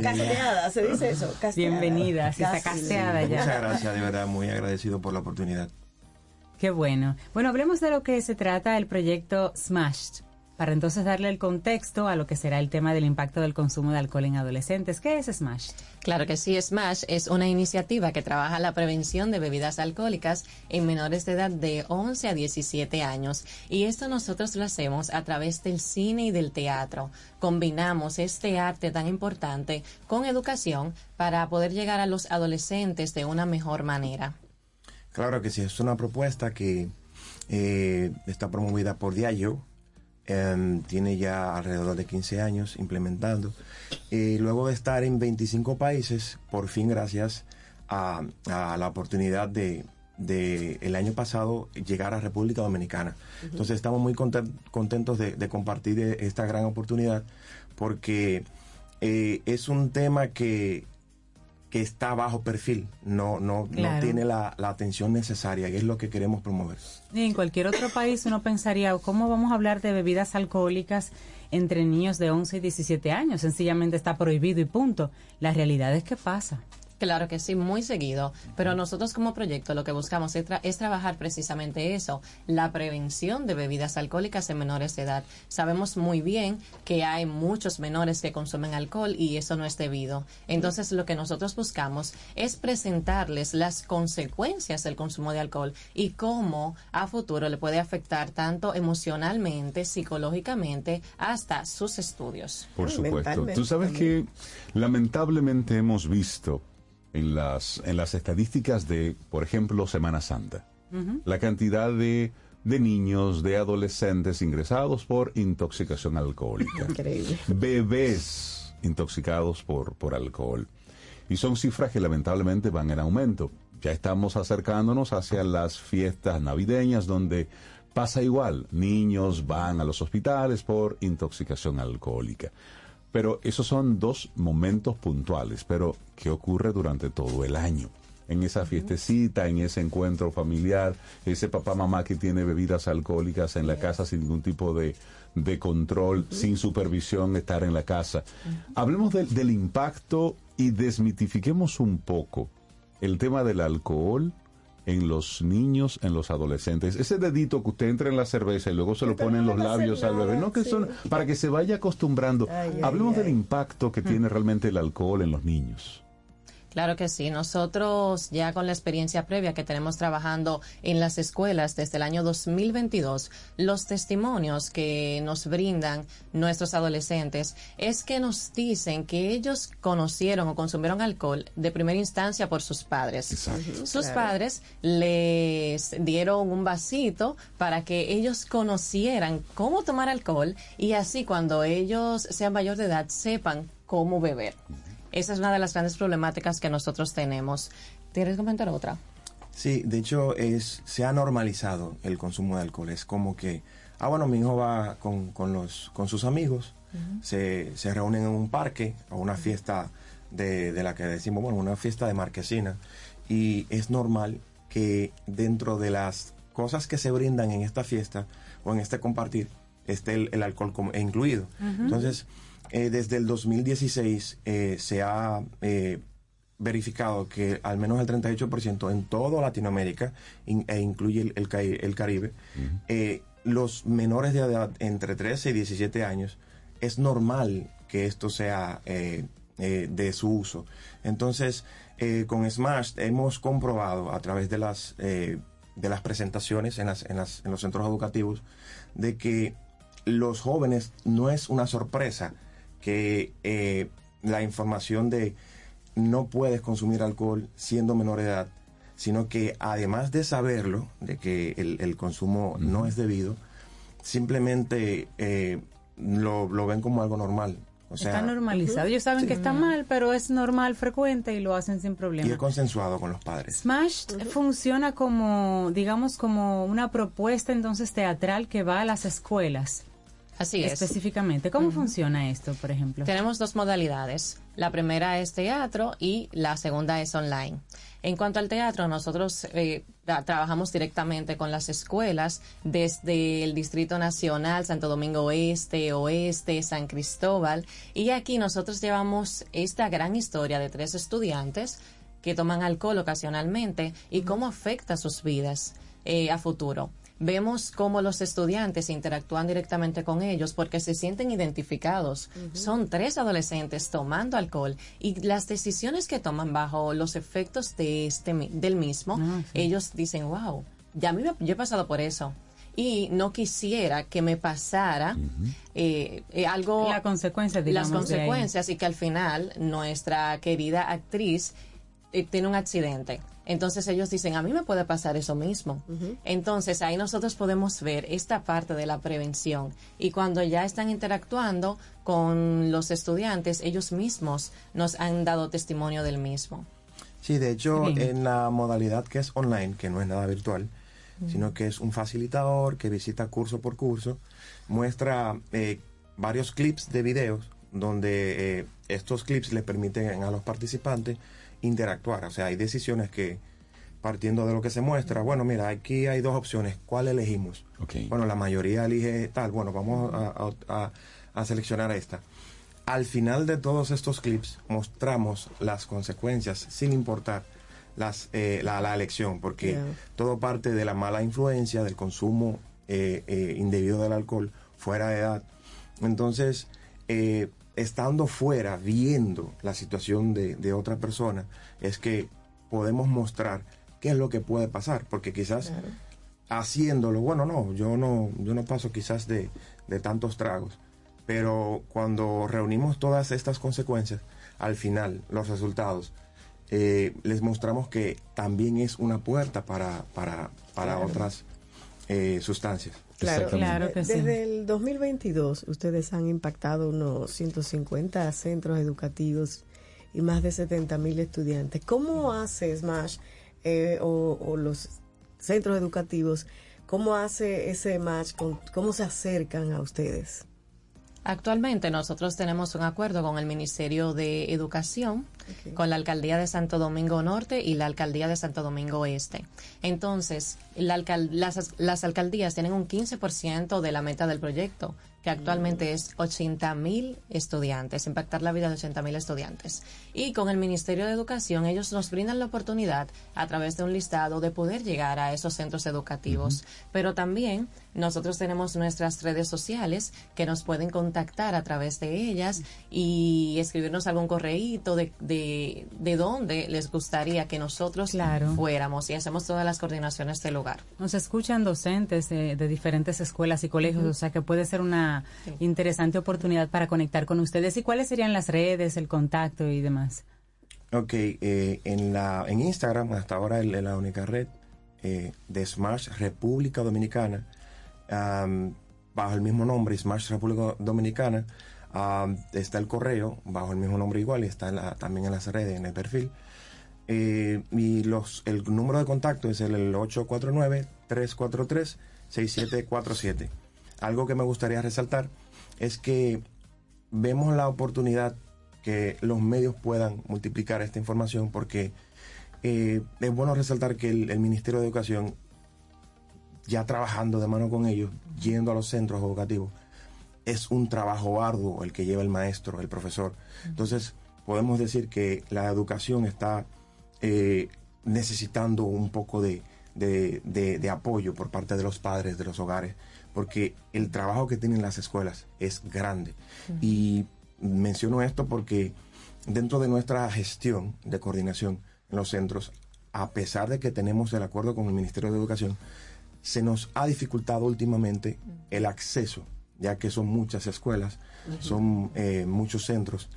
Casteada, se dice eso. Casteada. Bienvenida, sí, está casteada ya. Muchas gracias, de verdad, muy agradecido por la oportunidad. Qué bueno. Bueno, hablemos de lo que se trata el proyecto Smashed. Para entonces darle el contexto a lo que será el tema del impacto del consumo de alcohol en adolescentes. ¿Qué es Smash? Claro que sí, Smash es una iniciativa que trabaja la prevención de bebidas alcohólicas en menores de edad de 11 a 17 años. Y esto nosotros lo hacemos a través del cine y del teatro. Combinamos este arte tan importante con educación para poder llegar a los adolescentes de una mejor manera. Claro que sí, es una propuesta que eh, está promovida por Diageo, em, tiene ya alrededor de 15 años implementando. Y luego de estar en 25 países, por fin gracias a, a la oportunidad de, de el año pasado llegar a República Dominicana. Entonces estamos muy conten- contentos de, de compartir eh, esta gran oportunidad porque eh, es un tema que, que está bajo perfil, no, no, no tiene la, la atención necesaria, y es lo que queremos promover. Y en cualquier otro país uno pensaría, ¿cómo vamos a hablar de bebidas alcohólicas entre niños de 11 y 17 años? Sencillamente está prohibido y punto. La realidad es que pasa. Claro que sí, muy seguido, pero nosotros como proyecto lo que buscamos es, tra- es trabajar precisamente eso, la prevención de bebidas alcohólicas en menores de edad. Sabemos muy bien que hay muchos menores que consumen alcohol y eso no es debido. Entonces lo que nosotros buscamos es presentarles las consecuencias del consumo de alcohol y cómo a futuro le puede afectar tanto emocionalmente, psicológicamente, hasta sus estudios. Por supuesto. Tú sabes que lamentablemente hemos visto en las, en las estadísticas de, por ejemplo, Semana Santa, la cantidad de, de niños, de adolescentes ingresados por intoxicación alcohólica. Increíble. Bebés intoxicados por, por alcohol. Y son cifras que lamentablemente van en aumento. Ya estamos acercándonos hacia las fiestas navideñas donde pasa igual. Niños van a los hospitales por intoxicación alcohólica. Pero esos son dos momentos puntuales, pero ¿qué ocurre durante todo el año? En esa fiestecita, en ese encuentro familiar, ese papá mamá que tiene bebidas alcohólicas en la casa sin ningún tipo de, de control, sin supervisión, estar en la casa. Hablemos del- del impacto y desmitifiquemos un poco el tema del alcohol en los niños, en los adolescentes. Ese dedito que usted entra en la cerveza y luego se lo pone en los labios al bebé. No, que sí. son para que se vaya acostumbrando. Ay, Hablemos ay. del impacto que tiene realmente el alcohol en los niños. Claro que sí. Nosotros ya con la experiencia previa que tenemos trabajando en las escuelas desde el año 2022, los testimonios que nos brindan nuestros adolescentes es que nos dicen que ellos conocieron o consumieron alcohol de primera instancia por sus padres. Sus Claro. padres les dieron un vasito para que ellos conocieran cómo tomar alcohol y así cuando ellos sean mayor de edad sepan cómo beber. Esa es una de las grandes problemáticas que nosotros tenemos. ¿Quieres comentar otra? Sí, de hecho es, se ha normalizado el consumo de alcohol. Es como que, ah, bueno, mi hijo va con, con los, con sus amigos, se, se reúnen en un parque o una fiesta de, de la que decimos, bueno, una fiesta de marquesina. Y es normal que dentro de las cosas que se brindan en esta fiesta o en este compartir esté el, el alcohol como- incluido. Entonces, eh, desde el 2016 eh, se ha eh, verificado que al menos el 38% en toda Latinoamérica, in- e incluye el, el Cari- el Caribe, los menores de edad entre 13 y 17 años, es normal que esto sea de su uso. Entonces, con Smash hemos comprobado a través de las, de las presentaciones en, las, en, las- en los centros educativos de que los jóvenes no es una sorpresa que eh, la información de no puedes consumir alcohol siendo menor de edad, sino que además de saberlo, de que el, el consumo no es debido, simplemente eh, lo, lo ven como algo normal. O sea, está normalizado. Ellos saben Sí. que está mal, pero es normal, frecuente y lo hacen sin y problema. es consensuado con los padres. Smash funciona como, digamos, como una propuesta entonces teatral que va a las escuelas. Así es. Específicamente. ¿Cómo funciona esto, por ejemplo? Tenemos dos modalidades. La primera es teatro y la segunda es online. En cuanto al teatro, nosotros eh, tra- trabajamos directamente con las escuelas desde el Distrito Nacional, Santo Domingo Oeste, Oeste, San Cristóbal. Y aquí nosotros llevamos esta gran historia de tres estudiantes que toman alcohol ocasionalmente y cómo afecta sus vidas eh, a futuro. Vemos cómo los estudiantes interactúan directamente con ellos porque se sienten identificados. Son tres adolescentes tomando alcohol y las decisiones que toman bajo los efectos de este mi- del mismo, Ah, sí. ellos dicen, wow, ya a mí me- yo he pasado por eso. Y no quisiera que me pasara eh, eh, algo... La consecuencia, las digamos, de ahí. consecuencias y que al final nuestra querida actriz eh, tiene un accidente. Entonces ellos dicen, a mí me puede pasar eso mismo. Entonces ahí nosotros podemos ver esta parte de la prevención. Y cuando ya están interactuando con los estudiantes, ellos mismos nos han dado testimonio del mismo. Sí, de hecho, en la modalidad que es online, que no es nada virtual, sino que es un facilitador que visita curso por curso, muestra eh, varios clips de videos donde eh, estos clips le permiten a los participantes interactuar. O sea, hay decisiones que, partiendo de lo que se muestra, bueno, mira, aquí hay dos opciones, ¿cuál elegimos? Bueno, la mayoría elige tal, bueno, vamos a, a- a- a seleccionar esta. Al final de todos estos clips mostramos las consecuencias sin importar las, eh, la, la elección, porque Yeah. todo parte de la mala influencia, del consumo eh, eh, indebido del alcohol fuera de edad. Entonces, eh, estando fuera, viendo la situación de, de otra persona, es que podemos mostrar qué es lo que puede pasar, porque quizás haciéndolo, bueno, no, yo no, yo no paso quizás de, de tantos tragos, pero cuando reunimos todas estas consecuencias, al final, los resultados, eh, les mostramos que también es una puerta para, para, para Claro. otras eh, sustancias. Claro, Claro que sí. Desde el 2022 ustedes han impactado unos 150 centros educativos y más de 70 mil estudiantes. ¿Cómo hace Smash eh, o, o los centros educativos, cómo hace ese match, con, cómo se acercan a ustedes? Actualmente nosotros tenemos un acuerdo con el Ministerio de Educación, con la Alcaldía de Santo Domingo Norte y la Alcaldía de Santo Domingo Este. Entonces, la alcal- las, las alcaldías tienen un 15% de la meta del proyecto, que actualmente es 80 mil estudiantes, impactar la vida de 80 mil estudiantes. Y con el Ministerio de Educación, ellos nos brindan la oportunidad, a través de un listado, de poder llegar a esos centros educativos. Pero también nosotros tenemos nuestras redes sociales que nos pueden contactar a través de ellas y escribirnos algún correíto de, de, de dónde les gustaría que nosotros fuéramos y hacemos todas las coordinaciones del lugar. Nos escuchan docentes de, de diferentes escuelas y colegios, o sea que puede ser una interesante oportunidad para conectar con ustedes. ¿Y cuáles serían las redes, el contacto y demás? Ok, eh, en, la, en Instagram, hasta ahora es la única red eh, de Smash República Dominicana, bajo el mismo nombre, Smash República Dominicana, está el correo, bajo el mismo nombre igual, y está también en las redes, en el perfil. Eh, y los, el número de contacto es el, el 849-343-6747. Algo que me gustaría resaltar es que vemos la oportunidad que los medios puedan multiplicar esta información porque eh, es bueno resaltar que el Ministerio de Educación, ya trabajando de mano con ellos, yendo a los centros educativos, es un trabajo arduo el que lleva el maestro, el profesor. Entonces, podemos decir que la educación está eh, necesitando un poco de, de- de- de apoyo por parte de los padres, de los hogares, porque el trabajo que tienen las escuelas es grande. Y menciono esto porque dentro de nuestra gestión de coordinación en los centros, a pesar de que tenemos el acuerdo con el Ministerio de Educación, se nos ha dificultado últimamente el acceso, ya que son muchas escuelas, son eh, muchos centros.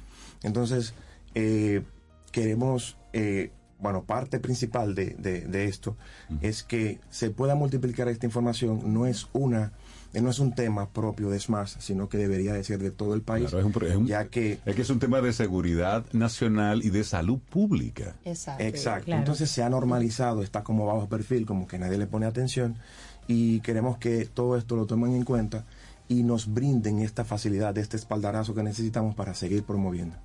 Entonces, eh, queremos, eh, bueno, parte principal de, de- de esto es que se pueda multiplicar esta información. No es una, no es un tema propio de SMAS, sino que debería de ser de todo el país, Claro, es un pro- es un- ya que Es que es un tema de seguridad nacional y de salud pública. Exacto. Exacto. Claro. Entonces se ha normalizado, está como bajo perfil, como que nadie le pone atención y queremos que todo esto lo tomen en cuenta y nos brinden esta facilidad, este espaldarazo que necesitamos para seguir promoviendo.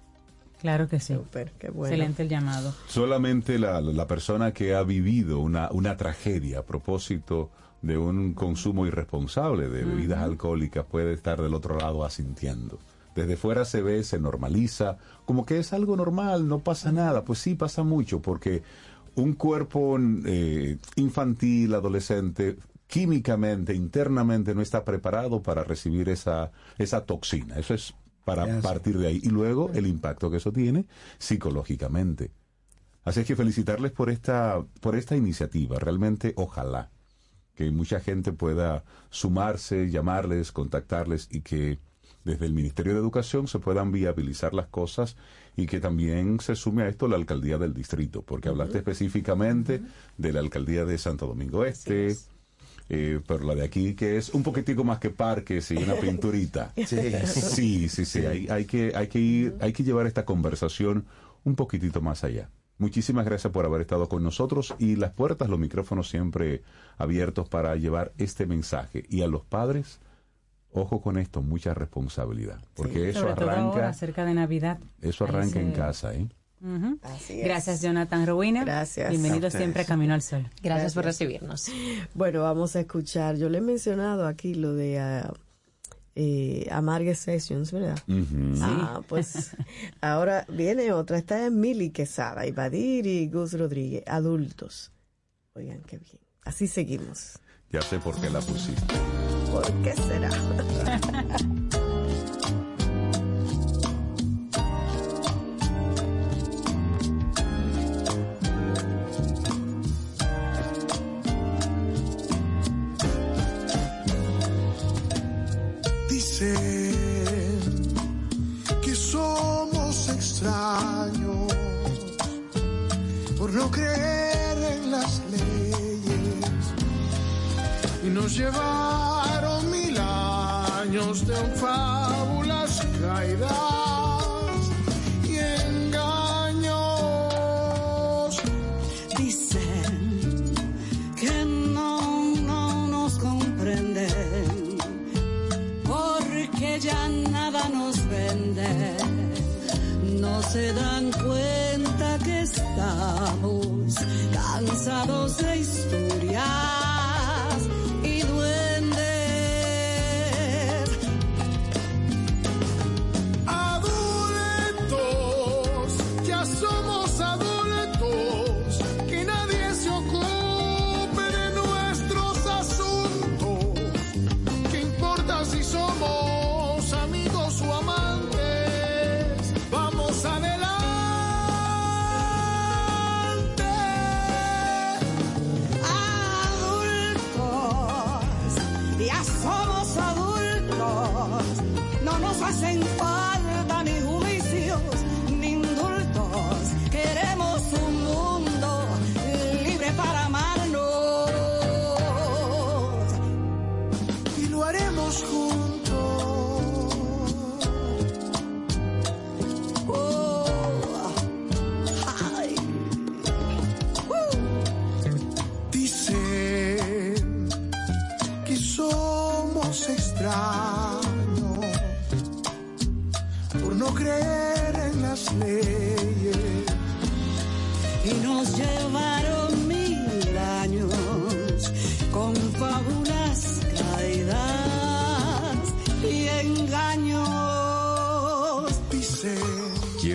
Claro que sí. qué bueno. Excelente el llamado. Solamente la, la persona que ha vivido una, una tragedia a propósito de un consumo irresponsable de bebidas alcohólicas puede estar del otro lado asintiendo. Desde fuera se ve, se normaliza, como que es algo normal, no pasa nada. Pues sí pasa mucho, porque un cuerpo eh, infantil, adolescente, químicamente, internamente no está preparado para recibir esa, esa toxina. Eso es para Yes. partir de ahí. Y luego el impacto que eso tiene psicológicamente. Así es que felicitarles por esta, por esta iniciativa. Realmente, ojalá que mucha gente pueda sumarse, llamarles, contactarles y que desde el Ministerio de Educación se puedan viabilizar las cosas y que también se sume a esto la alcaldía del distrito, porque hablaste específicamente de la alcaldía de Santo Domingo Este, eh, pero la de aquí que es un poquitico más que parques y una pinturita. Sí. sí, sí, sí. Hay, hay que, hay que ir, hay que llevar esta conversación un poquitito más allá. Muchísimas gracias por haber estado con nosotros y las puertas, los micrófonos siempre abiertos para llevar este mensaje. Y a los padres, ojo con esto, mucha responsabilidad, porque eso Sobre todo ahora, arranca, cerca de Navidad. eso arranca en casa, ¿eh? Ujú. Así es. Gracias, Jonathan Rowena. Gracias. Bienvenido A siempre a Camino al Sol. Gracias, por recibirnos. Bueno, vamos a escuchar. Yo le he mencionado aquí lo de ah, eh, Amargue Sessions, ¿verdad? Ah, pues ahora viene otra. Está en Mili Quesada, Ibadir y Gus Rodríguez, adultos. Oigan, qué bien. Así seguimos. Ya sé por qué la pusiste. ¿Por qué será? no creer en las leyes y nos llevaron mil años de fábulas caídas y engaños. Dicen que no, no nos comprenden, porque ya nada nos vende. No se dan cuenta estamos cansados de historias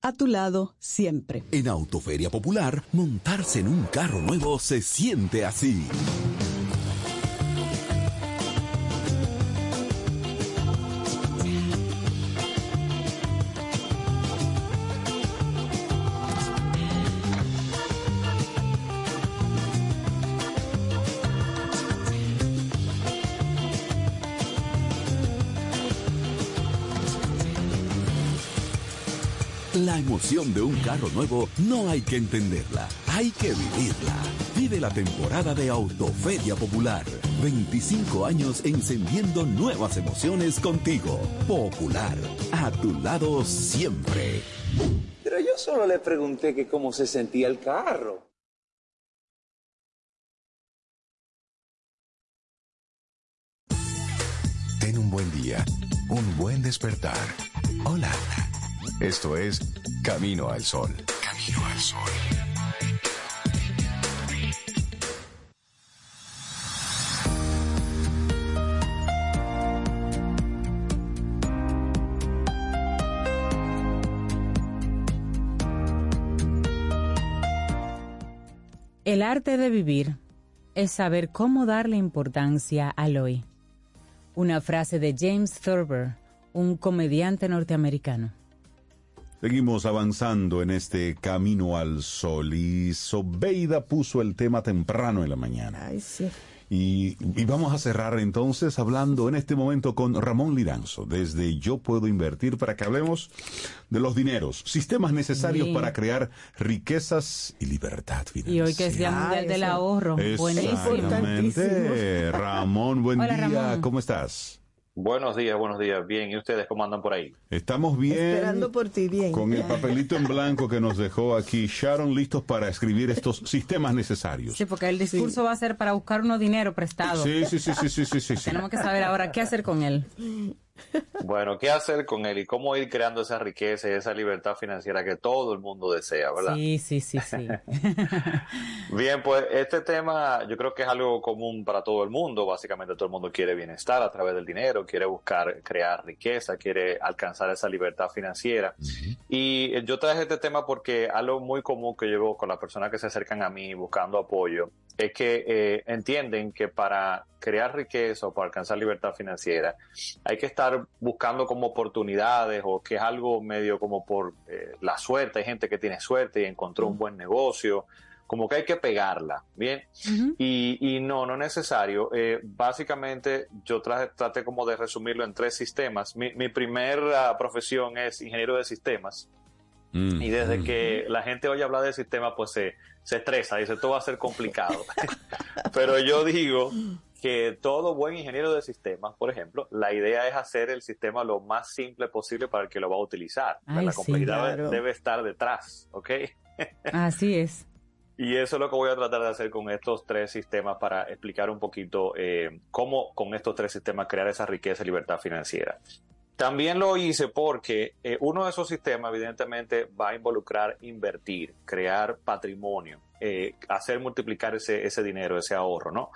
A tu lado siempre. En Autoferia Popular, montarse en un carro nuevo se siente así. De un carro nuevo no hay que entenderla, hay que vivirla. Vive la temporada de Autoferia Popular. 25 años encendiendo nuevas emociones contigo. Popular, a tu lado siempre. Pero yo solo le pregunté que cómo se sentía el carro. Ten un buen día, un buen despertar. Hola. Esto es Camino al Sol. Camino al Sol. El arte de vivir es saber cómo darle importancia al hoy. Una frase de James Thurber, un comediante norteamericano. Seguimos avanzando en este camino al sol y Sobeida puso el tema temprano en la mañana. Ay, sí. Y, y vamos a cerrar entonces hablando en este momento con Ramón Liranzo desde Yo Puedo Invertir para que hablemos de los dineros, sistemas necesarios Sí. para crear riquezas y libertad financiera. Y hoy que es Día Mundial del Ahorro. Buenísimo. Ramón, buen Hola, día. Ramón. ¿Cómo estás? Buenos días, buenos días. Bien, ¿y ustedes cómo andan por ahí? Estamos bien. Esperando por ti, bien. Con el papelito en blanco que nos dejó aquí Sharon, listos para escribir estos sistemas necesarios. Sí, porque el discurso va a ser para buscar unos dinero prestado. Sí, sí, sí, sí, sí, sí, sí, sí. Tenemos que saber ahora qué hacer con él. Bueno, ¿qué hacer con él y cómo ir creando esa riqueza y esa libertad financiera que todo el mundo desea, verdad? Sí, sí, sí, sí. Bien, pues este tema yo creo que es algo común para todo el mundo. Básicamente todo el mundo quiere bienestar a través del dinero, quiere buscar crear riqueza, quiere alcanzar esa libertad financiera. Y eh, yo traje este tema porque algo muy común que yo veo con las personas que se acercan a mí buscando apoyo es que eh, entienden que para crear riqueza o para alcanzar libertad financiera hay que estar buscando como oportunidades o que es algo medio como por eh, la suerte. Hay gente que tiene suerte y encontró un buen negocio como que hay que pegarla, ¿bien? y, y no, no es necesario. Eh, básicamente yo traje, traté como de resumirlo en tres sistemas. Mi, mi primera profesión es ingeniero de sistemas. Mm. Y desde que la gente oye hablar de sistemas, pues se, se estresa, dice, esto va a ser complicado. Pero yo digo que todo buen ingeniero de sistemas, por ejemplo, la idea es hacer el sistema lo más simple posible para el que lo va a utilizar. Ay, la sí, complejidad claro. debe estar detrás, ¿ok? Así es. Y eso es lo que voy a tratar de hacer con estos tres sistemas para explicar un poquito eh, cómo con estos tres sistemas crear esa riqueza y libertad financiera. También lo hice porque eh, uno de esos sistemas evidentemente va a involucrar invertir, crear patrimonio, eh, hacer multiplicar ese, ese dinero, ese ahorro, ¿no?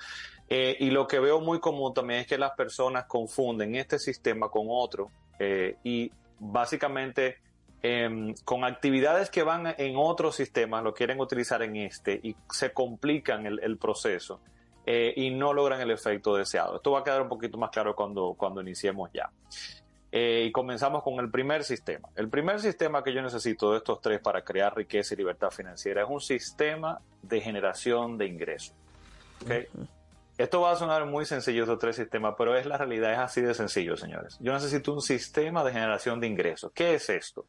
Eh, y lo que veo muy común también es que las personas confunden este sistema con otro y básicamente em, con actividades que van en otros sistemas lo quieren utilizar en este y se complican el, proceso y no logran el efecto deseado. Esto va a quedar un poquito más claro cuando, cuando iniciemos ya. Eh, y comenzamos con el primer sistema. El primer sistema que yo necesito de estos tres para crear riqueza y libertad financiera es un sistema de generación de ingresos. Esto va a sonar muy sencillo, estos tres sistemas, pero es la realidad, es así de sencillo, señores. Yo necesito un sistema de generación de ingresos. ¿Qué es esto?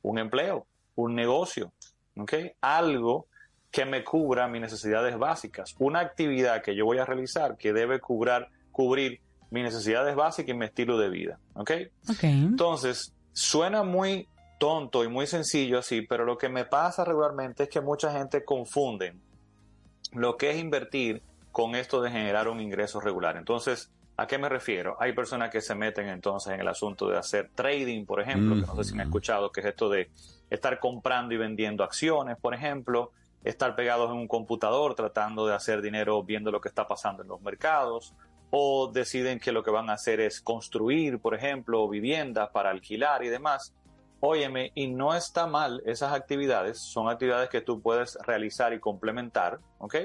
Un empleo, un negocio. Algo que me cubra mis necesidades básicas, una actividad que yo voy a realizar que debe cubrir, cubrir mis necesidades básicas y mi estilo de vida, ¿ok? Ok. Entonces, suena muy tonto y muy sencillo así, pero lo que me pasa regularmente es que mucha gente confunde lo que es invertir con esto de generar un ingreso regular. Entonces, ¿a qué me refiero? Hay personas que se meten entonces en el asunto de hacer trading, por ejemplo, que no sé si me han escuchado, que es esto de estar comprando y vendiendo acciones, por ejemplo, estar pegados en un computador tratando de hacer dinero viendo lo que está pasando en los mercados, o deciden que lo que van a hacer es construir, por ejemplo, viviendas para alquilar y demás. Óyeme, y no está mal esas actividades, son actividades que tú puedes realizar y complementar, ¿ok?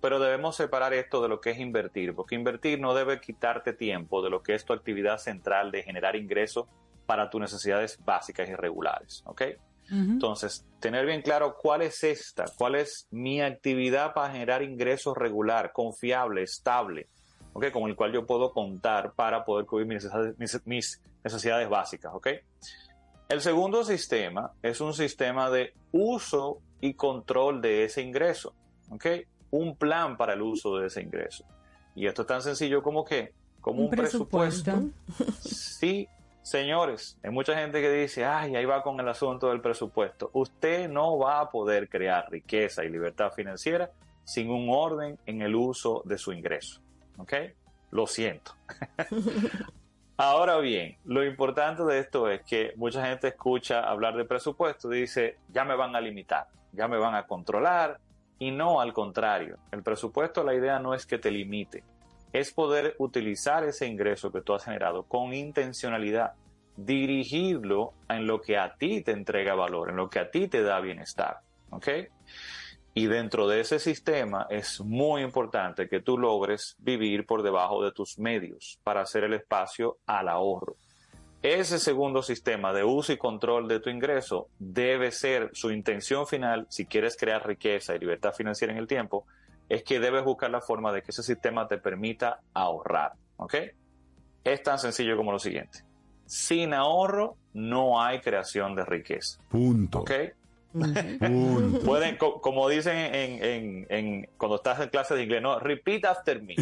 Pero debemos separar esto de lo que es invertir, porque invertir no debe quitarte tiempo de lo que es tu actividad central de generar ingresos para tus necesidades básicas y regulares, ¿ok? Entonces, tener bien claro cuál es esta, cuál es mi actividad para generar ingresos regular, confiable, estable, ¿ok? Con el cual yo puedo contar para poder cubrir mis necesidades, mis- mis necesidades básicas, ¿ok? El segundo sistema es un sistema de uso y control de ese ingreso, ¿ok? Un plan para el uso de ese ingreso. Y esto es tan sencillo como que, como un, presupuesto. Sí, señores, hay mucha gente que dice, ay, ahí va con el asunto del presupuesto. Usted no va a poder crear riqueza y libertad financiera sin un orden en el uso de su ingreso, ¿ok? Lo siento. Ahora bien, lo importante de esto es que mucha gente escucha hablar de presupuesto y dice, ya me van a limitar, ya me van a controlar, y no al contrario. El presupuesto, la idea no es que te limite, es poder utilizar ese ingreso que tú has generado con intencionalidad, dirigirlo en lo que a ti te entrega valor, en lo que a ti te da bienestar. ¿Ok? Y dentro de ese sistema es muy importante que tú logres vivir por debajo de tus medios para hacer el espacio al ahorro. Ese segundo sistema de uso y control de tu ingreso debe ser su intención final, si quieres crear riqueza y libertad financiera en el tiempo, es que debes buscar la forma de que ese sistema te permita ahorrar. ¿Ok? Es tan sencillo como lo siguiente. Sin ahorro no hay creación de riqueza. Punto. ¿Ok? Pueden, co- como dicen en, en- en- cuando estás en clase de inglés, no, repeat after me.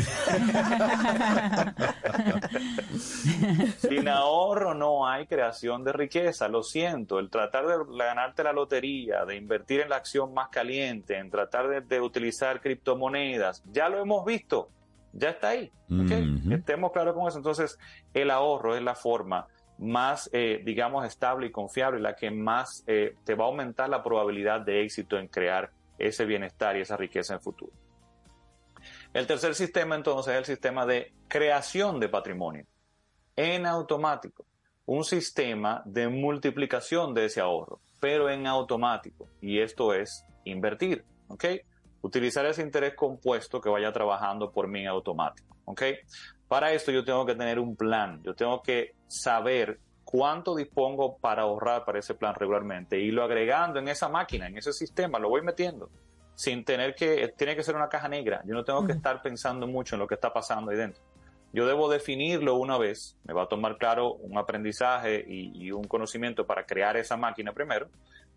Sin ahorro no hay creación de riqueza, lo siento. El tratar de ganarte la lotería, de invertir en la acción más caliente, en tratar de, de utilizar criptomonedas, ya lo hemos visto, ya está ahí. Estemos claros con eso. Entonces, el ahorro es la forma más, eh, digamos, estable y confiable, la que más eh, te va a aumentar la probabilidad de éxito en crear ese bienestar y esa riqueza en futuro. El tercer sistema entonces es el sistema de creación de patrimonio en automático. Un sistema de multiplicación de ese ahorro, pero en automático. Y esto es invertir, ¿ok? Utilizar ese interés compuesto que vaya trabajando por mí en automático, ¿ok? Para esto yo tengo que tener un plan, yo tengo que saber cuánto dispongo para ahorrar para ese plan regularmente, y lo agregando en esa máquina, en ese sistema, lo voy metiendo sin tener que, tiene que ser una caja negra. Yo no tengo que estar pensando mucho en lo que está pasando ahí dentro. Yo debo definirlo una vez, me va a tomar claro un aprendizaje y, y un conocimiento para crear esa máquina primero,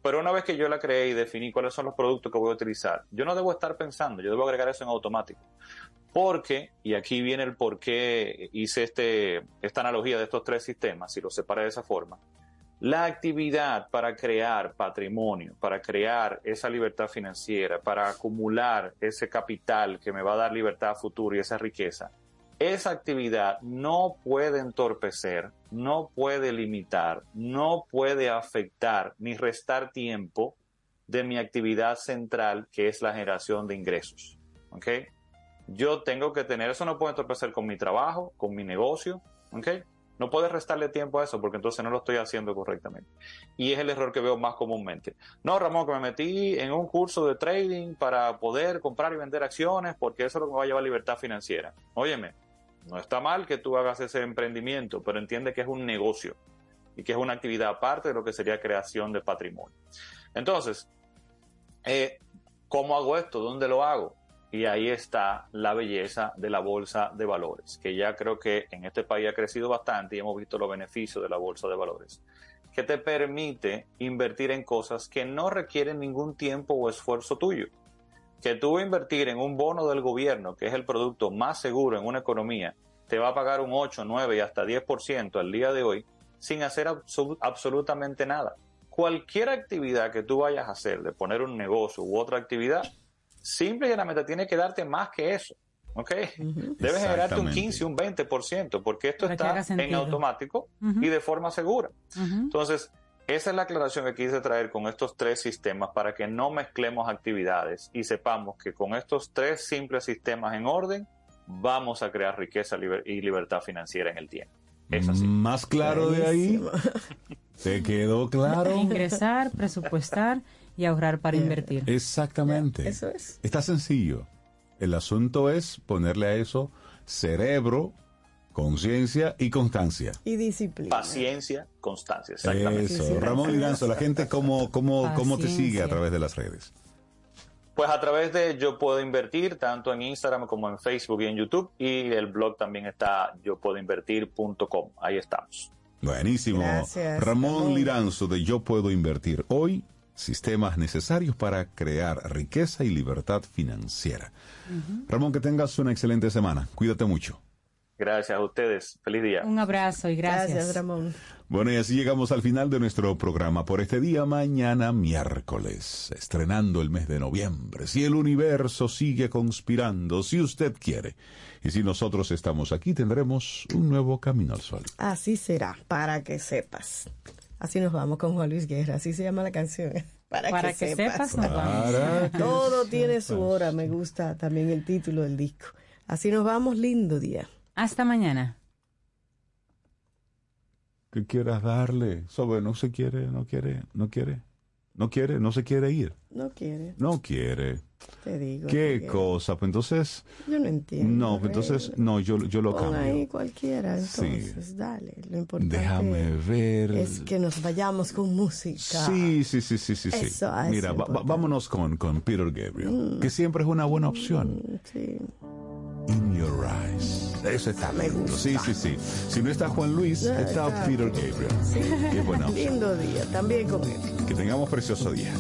pero una vez que yo la creé y definí cuáles son los productos que voy a utilizar, yo no debo estar pensando, yo debo agregar eso en automático. Porque, y aquí viene el por qué hice este, esta analogía de estos tres sistemas, si los separé de esa forma, la actividad para crear patrimonio, para crear esa libertad financiera, para acumular ese capital que me va a dar libertad a futuro y esa riqueza, esa actividad no puede entorpecer, no puede limitar, no puede afectar ni restar tiempo de mi actividad central, que es la generación de ingresos. ¿Ok? Yo tengo que tener, eso no puede entorpecer con mi trabajo, con mi negocio. ¿Ok? No puedes restarle tiempo a eso porque entonces no lo estoy haciendo correctamente. Y es el error que veo más comúnmente. No, Ramón, que me metí en un curso de trading para poder comprar y vender acciones porque eso es lo que me va a llevar libertad financiera. Óyeme, no está mal que tú hagas ese emprendimiento, pero entiende que es un negocio y que es una actividad aparte de lo que sería creación de patrimonio. Entonces, eh, ¿cómo hago esto? ¿Dónde lo hago? Y ahí está la belleza de la bolsa de valores, que ya creo que en este país ha crecido bastante y hemos visto los beneficios de la bolsa de valores, que te permite invertir en cosas que no requieren ningún tiempo o esfuerzo tuyo. Que tú invertir en un bono del gobierno, que es el producto más seguro en una economía, te va a pagar un 8, 9 y hasta 10% al día de hoy sin hacer absol- absolutamente nada. Cualquier actividad que tú vayas a hacer, de poner un negocio u otra actividad, simple y llanamente tiene que darte más que eso. ¿Ok? Debes generarte un Exactamente. 15, un 20%, porque esto Para está en automático y de forma segura. Entonces, esa es la aclaración que quise traer con estos tres sistemas para que no mezclemos actividades y sepamos que con estos tres simples sistemas en orden vamos a crear riqueza liber- y libertad financiera en el tiempo. Más claro de ahí. ¿Te quedó claro? Ingresar, presupuestar y ahorrar para invertir. Exactamente. Eso es. Está sencillo. El asunto es ponerle a eso cerebro, conciencia y constancia. Y disciplina. Paciencia, constancia. Exactamente. Eso. Ramón Liranzo, la gente cómo, cómo, cómo te sigue a través de las redes. Pues a través de Yo Puedo Invertir, tanto en Instagram como en Facebook y en YouTube. Y el blog también está yopuedoinvertir.com. Ahí estamos. Buenísimo. Gracias, Ramón. Liranzo de Yo Puedo Invertir. Hoy, sistemas necesarios para crear riqueza y libertad financiera. Ramón, que tengas una excelente semana. Cuídate mucho. Gracias a ustedes. Feliz día. Un abrazo y gracias. Gracias, Ramón. Bueno, y así llegamos al final de nuestro programa por este día, mañana miércoles, estrenando el mes de noviembre. Si el universo sigue conspirando, si usted quiere, y si nosotros estamos aquí, tendremos un nuevo camino al sol. Así será, para que sepas. Así nos vamos con Juan Luis Guerra, así se llama la canción. Para, Para que, que sepas. sepas, nos vamos. Todo tiene su hora, me gusta también el título del disco. Así nos vamos, lindo día. Hasta mañana. que quieras darle. Sobre, no se quiere, no quiere, no quiere, no quiere, no se quiere ir. No quiere, No quiere. Te digo. ¿Qué cosa? Pues entonces, Yo no entiendo. no, pues entonces, no, yo, yo lo Pon ahí cambio. cualquiera, Sí. entonces, dale. Lo importante Déjame ver. es que nos vayamos con música. Sí, sí, sí, sí, sí. sí. Eso es Mira, va- vámonos con, con Peter Gabriel, que siempre es una buena opción. Mm, Sí. In Your Eyes. Eso está lindo. Sí, sí, sí. Si no está Juan Luis, Ya está está. Peter Gabriel. Qué buena opción. Lindo día, también con él. Que tengamos precioso día.